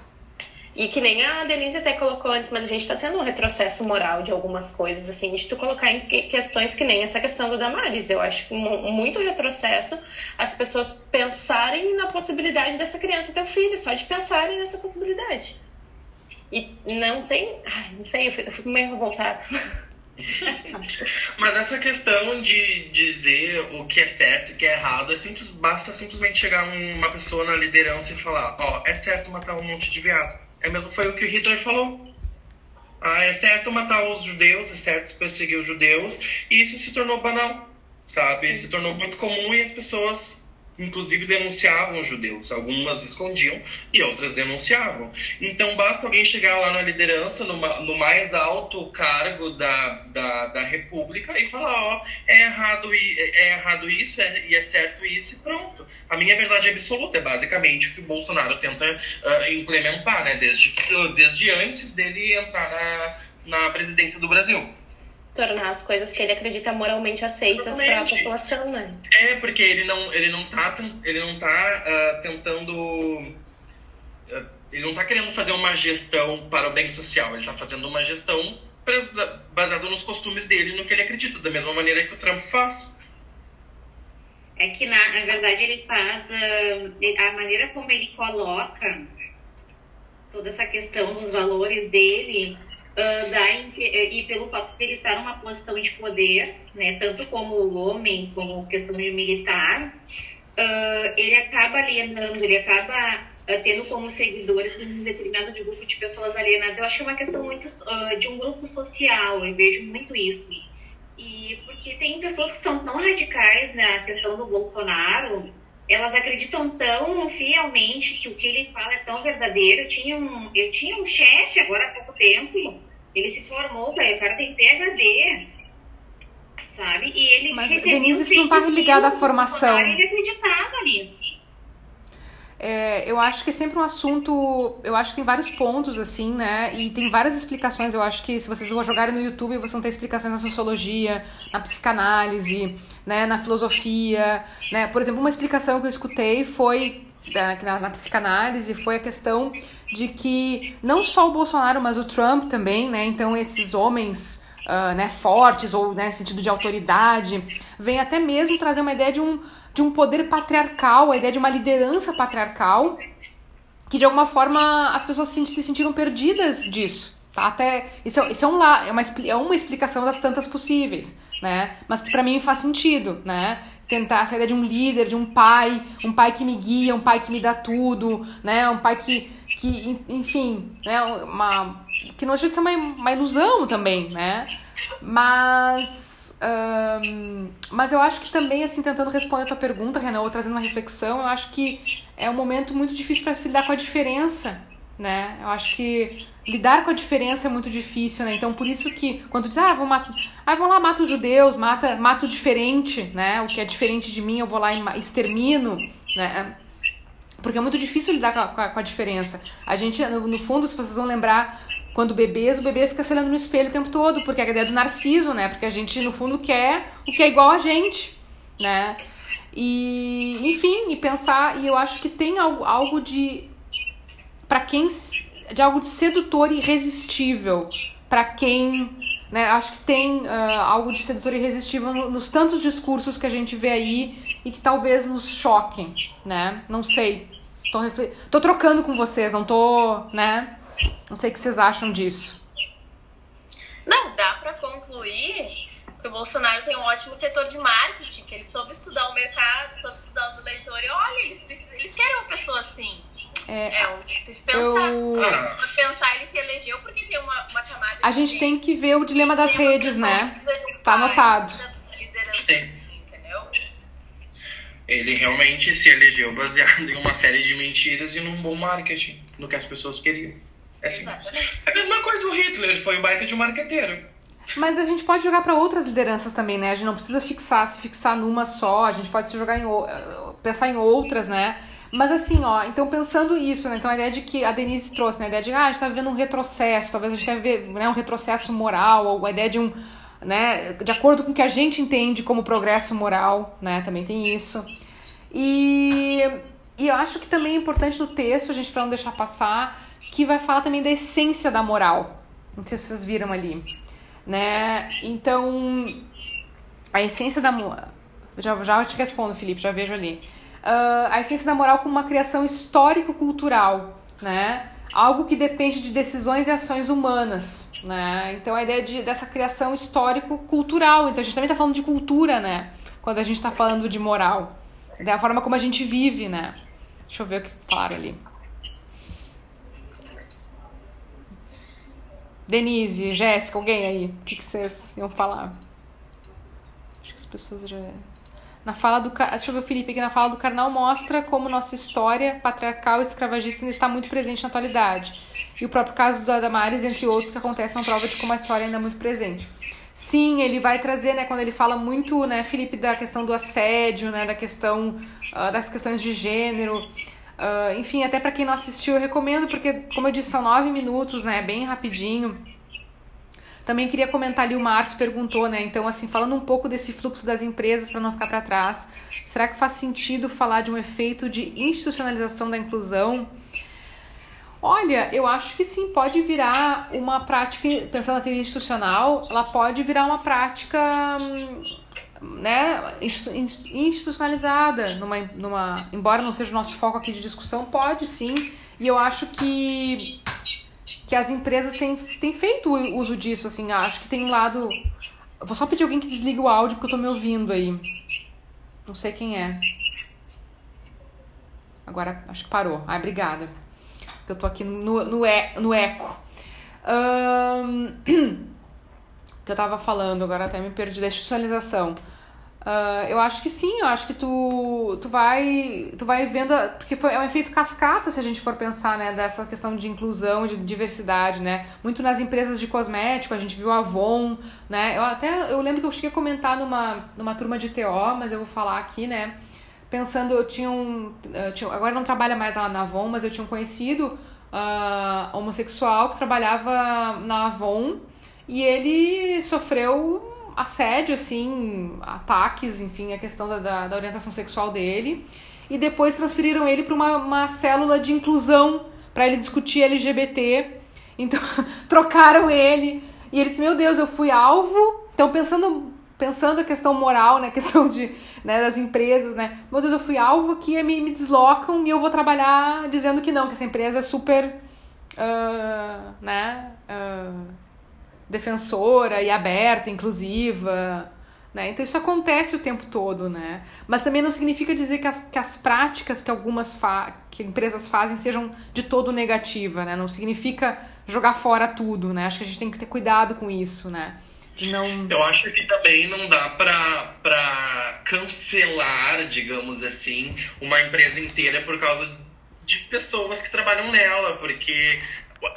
Speaker 4: E que nem a Denise até colocou antes, mas a gente está tendo um retrocesso moral de algumas coisas, assim, de tu colocar em questões que nem essa questão do Damares. Eu acho muito retrocesso as pessoas pensarem na possibilidade dessa criança ter um filho, só de pensarem nessa possibilidade. E não tem. Ai, não sei, eu fico, meio revoltada.
Speaker 3: Mas essa questão de dizer o que é certo e o que é errado, é simples, basta simplesmente chegar uma pessoa na liderança e falar, ó, é certo matar um monte de viado. É mesmo foi o que o Hitler falou. Ah, é certo matar os judeus, é certo perseguir os judeus, e isso se tornou banal, sabe? Sim. Se tornou muito comum e as pessoas inclusive denunciavam judeus. Algumas escondiam e outras denunciavam. Então basta alguém chegar lá na liderança, no mais alto cargo da, da, da república e falar, ó, é errado, é errado isso é, e é certo isso e pronto. A minha verdade absoluta é basicamente o que o Bolsonaro tenta uh, implementar, né? Desde, desde antes dele entrar na, na presidência do Brasil
Speaker 5: tornar as coisas que ele acredita moralmente aceitas para a população, né?
Speaker 3: É, porque ele não, ele não tá, ele não tá uh, tentando. Uh, ele não tá querendo fazer uma gestão para o bem social, ele tá fazendo uma gestão baseada nos costumes dele, no que ele acredita, da mesma maneira que o Trump faz.
Speaker 2: É que, na, na verdade, ele faz. Uh, a maneira como ele coloca toda essa questão dos valores dele uh, e pelo fato de ele estar numa posição de poder, né, tanto como homem, como questão de militar, uh, ele acaba alienando, ele acaba uh, tendo como seguidores um determinado grupo de pessoas alienadas. Eu acho que é uma questão muito de um grupo social, eu vejo muito isso. E porque tem pessoas que são tão radicais na questão do Bolsonaro, elas acreditam tão fielmente que o que ele fala é tão verdadeiro. Eu tinha um, eu tinha um chefe agora há pouco tempo, ele se formou, o cara tem PhD, sabe? E ele
Speaker 1: Mas, Denise, isso não está ligado à formação.
Speaker 2: Ele acreditava nisso.
Speaker 1: É, eu acho que é sempre um assunto. Eu acho que tem vários pontos, assim, né? E tem várias explicações. Eu acho que se vocês vão jogarem no YouTube, vocês vão ter explicações na sociologia, na psicanálise, né? na filosofia. Né? Por exemplo, uma explicação que eu escutei foi né, na, na, psicanálise foi a questão de que não só o Bolsonaro, mas o Trump também, né? Então esses homens uh, né, fortes ou né, sentido de autoridade, vem até mesmo trazer uma ideia de um de um poder patriarcal, a ideia de uma liderança patriarcal, que de alguma forma as pessoas se, se sentiram perdidas disso. Tá? Até, isso, é, isso é, um, é, uma, é uma explicação das tantas possíveis, né? Mas que para mim faz sentido, né? Tentar essa ideia de um líder, de um pai, um pai que me guia, um pai que me dá tudo, né? Um pai que, que enfim, né? Uma, que não deixa de ser uma, uma ilusão também, né? Mas um, mas eu acho que também, assim, tentando responder a tua pergunta, Renan, ou trazendo uma reflexão, eu acho que é um momento muito difícil para se lidar com a diferença, né? Eu acho que lidar com a diferença é muito difícil, né? Então, por isso que quando diz, ah, vou matar, ah, vão lá, mata os judeus, mata, mata o diferente, né? O que é diferente de mim, eu vou lá e extermino, né? Porque é muito difícil lidar com a, com a diferença. A gente, no, no fundo, se vocês vão lembrar quando bebês, o bebê fica se olhando no espelho o tempo todo, porque é a ideia do narciso, né? Porque a gente, no fundo, quer o que é igual a gente, né? E, enfim, e pensar, e eu acho que tem algo, algo de. para quem. de algo de sedutor e irresistível. para quem. Né, acho que tem uh, algo de sedutor e irresistível nos tantos discursos que a gente vê aí e que talvez nos choquem, né? Não sei. Tô, refl... tô trocando com vocês, não tô, né? Não sei o que vocês acham disso.
Speaker 5: Não, dá para concluir que o Bolsonaro tem um ótimo setor de marketing, que ele soube estudar o mercado, soube estudar os eleitores. Olha, eles, precisam, eles querem uma pessoa assim. É, é um jeito de pensar. Eu... pensar, ele se elegeu porque tem uma, uma camada.
Speaker 1: A gente tem que ver o dilema das redes, né? Tá anotado.
Speaker 3: Sim. Ele realmente se elegeu baseado em uma série de mentiras e num bom marketing, no que as pessoas queriam. É simples. É a mesma coisa o Hitler, foi um baita de um marqueteiro.
Speaker 1: Mas a gente pode jogar para outras lideranças também, né? A gente não precisa fixar, se fixar numa só, a gente pode se jogar em pensar em outras, né? Mas assim, ó, então pensando isso, né? Então a ideia de que a Denise trouxe, né? A ideia de, ah, a gente tá vivendo um retrocesso, talvez a gente tenha vivendo né, um retrocesso moral, ou a ideia de um, né, de acordo com o que a gente entende como progresso moral, né? Também tem isso. E, e eu acho que também é importante no texto, a gente, para não deixar passar, que vai falar também da essência da moral. Não sei se vocês viram ali. Né? Então, a essência da moral. Já, já te respondo, Felipe, já vejo ali. Uh, a essência da moral como uma criação histórico-cultural, né? algo que depende de decisões e ações humanas, né? Então a ideia de, dessa criação histórico-cultural. Então a gente também está falando de cultura, né? Quando a gente está falando de moral, da forma como a gente vive, né? Deixa eu ver o que falaram ali. Denise, Jéssica, alguém aí? O que, que vocês iam falar? Acho que as pessoas já. Na fala do. Deixa eu ver o Felipe aqui. Na fala do Karnal mostra como nossa história patriarcal e escravagista ainda está muito presente na atualidade. E o próprio caso da Damares, entre outros, que acontece, é prova de como a história ainda é muito presente. Sim, ele vai trazer, né, quando ele fala muito, né, Felipe, da questão do assédio, né, da questão uh, das questões de gênero. Uh, enfim, até para quem não assistiu, eu recomendo, porque, como eu disse, são nove minutos, né, bem rapidinho. Também queria comentar ali, o Márcio perguntou, né? Então, assim, falando um pouco desse fluxo das empresas para não ficar para trás, será que faz sentido falar de um efeito de institucionalização da inclusão? Olha, eu acho que sim, pode virar uma prática, pensando na teoria institucional, ela pode virar uma prática né, institucionalizada, numa, numa, embora não seja o nosso foco aqui de discussão, pode sim, e eu acho que que as empresas têm, têm feito uso disso, assim, acho que tem um lado. Vou só pedir alguém que desligue o áudio porque eu tô me ouvindo aí. Não sei quem é. Agora acho que parou. Ai, obrigada. Eu tô aqui no, no, e, no eco. Um, que eu tava falando, agora até me perdi da institucionalização. Uh, eu acho que sim, eu acho que tu, tu vai tu vai vendo, porque foi, é um efeito cascata se a gente for pensar, né, dessa questão de inclusão, de diversidade, né, muito nas empresas de cosmético, a gente viu a Avon, né, eu até, eu lembro que eu cheguei a comentar numa, numa turma de TO, mas eu vou falar aqui, né, pensando, eu tinha um, eu tinha, agora não trabalha mais lá na Avon, mas eu tinha um conhecido uh, homossexual que trabalhava na Avon, e ele sofreu assédio, assim, ataques, enfim, a questão da, da, da orientação sexual dele. E depois transferiram ele para uma, uma célula de inclusão para ele discutir LGBT. Então, trocaram ele. E ele disse: Meu Deus, eu fui alvo. Então, pensando pensando a questão moral, né, a questão de, né, das empresas, né, meu Deus, eu fui alvo que me, me deslocam e eu vou trabalhar dizendo que não, que essa empresa é super, uh, né, uh, defensora e aberta, inclusiva. Né? Então isso acontece o tempo todo, né? Mas também não significa dizer que as, que as práticas que algumas fa que empresas fazem sejam de todo negativa, né? Não significa jogar fora tudo, né? Acho que a gente tem que ter cuidado com isso, né?
Speaker 3: De não... Eu acho que também não dá pra, pra cancelar, digamos assim, uma empresa inteira por causa de pessoas que trabalham nela, porque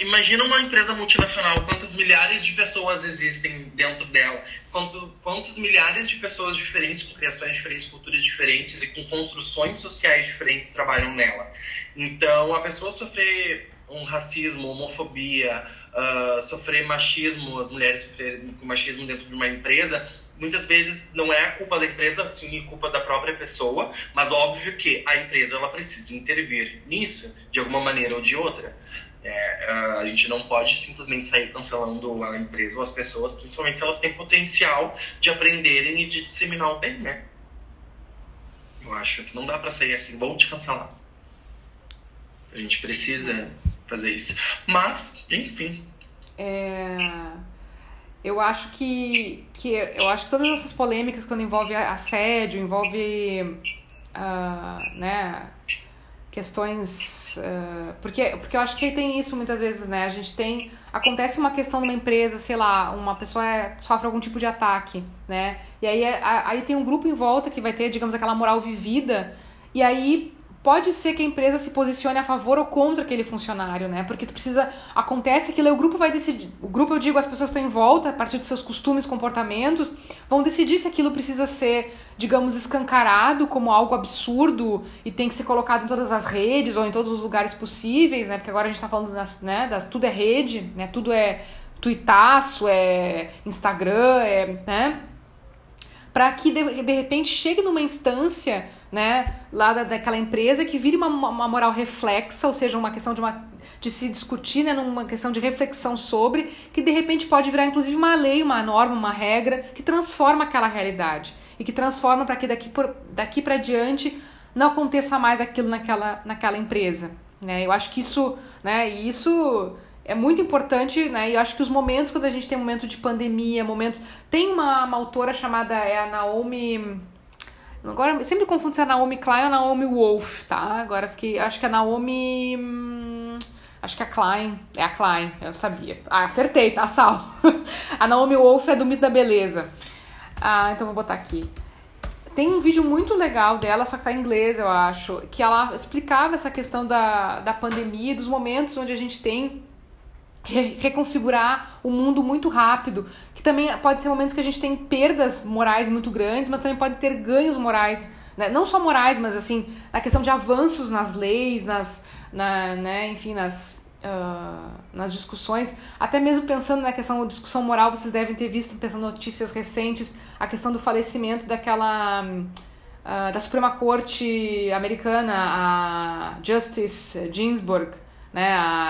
Speaker 3: Imagina uma empresa multinacional, quantas milhares de pessoas existem dentro dela, quanto, quantos milhares de pessoas diferentes, com criações diferentes, culturas diferentes e com construções sociais diferentes trabalham nela. Então, a pessoa sofrer um racismo, homofobia, uh, sofrer machismo, as mulheres sofrerem machismo dentro de uma empresa, muitas vezes não é a culpa da empresa, sim, é culpa da própria pessoa, mas óbvio que a empresa ela precisa intervir nisso, de alguma maneira ou de outra. É, a gente não pode simplesmente sair cancelando a empresa ou as pessoas, principalmente se elas têm potencial de aprenderem e de disseminar o bem, né? Eu acho que não dá para sair assim, vou te cancelar. A gente precisa fazer isso. Mas, enfim.
Speaker 1: É... Eu acho que, que eu acho que todas essas polêmicas quando envolve assédio, envolve uh, né, questões. Uh, porque, porque eu acho que tem isso muitas vezes, né? A gente tem. Acontece uma questão numa empresa, sei lá, uma pessoa é, sofre algum tipo de ataque, né? E aí, é, aí tem um grupo em volta que vai ter, digamos, aquela moral vivida, e aí pode ser que a empresa se posicione a favor ou contra aquele funcionário, né? Porque tu precisa. Acontece que o grupo vai decidir. O grupo, eu digo, as pessoas estão em volta, a partir dos seus costumes, comportamentos, vão decidir se aquilo precisa ser, digamos, escancarado como algo absurdo e tem que ser colocado em todas as redes ou em todos os lugares possíveis, né? Porque agora a gente tá falando das, né, das tudo é rede, né? Tudo é tuitaço, é Instagram, é, né? Para que de, de repente chegue numa instância né, lá da, daquela empresa que vire uma, uma moral reflexa, ou seja, uma questão de, uma, de se discutir, né, numa questão de reflexão sobre, que de repente pode virar inclusive uma lei, uma norma, uma regra que transforma aquela realidade e que transforma para que daqui, por, daqui para diante não aconteça mais aquilo naquela, naquela empresa. né? Eu acho que isso, né, isso é muito importante, né? E eu acho que os momentos quando a gente tem momento de pandemia, momentos. Tem uma, uma autora chamada é a Naomi. Agora sempre confundo se é Naomi Klein ou Naomi Wolf, tá? Agora fiquei. Acho que é Naomi. Hum, acho que é Klein. É a Klein, eu sabia. Ah, acertei, tá, Sal? a Naomi Wolf é do Mito da Beleza. Ah, então vou botar aqui. Tem um vídeo muito legal dela, só que tá em inglês, eu acho, que ela explicava essa questão da, da pandemia, dos momentos onde a gente tem reconfigurar o mundo muito rápido, que também pode ser momentos que a gente tem perdas morais muito grandes, mas também pode ter ganhos morais, né? não só morais, mas assim, na questão de avanços nas leis, nas, na, né, enfim, nas, uh, nas discussões, até mesmo pensando na questão da discussão moral, vocês devem ter visto, pensando notícias recentes, a questão do falecimento daquela... Uh, da Suprema Corte americana, a Justice Ginsburg, né, a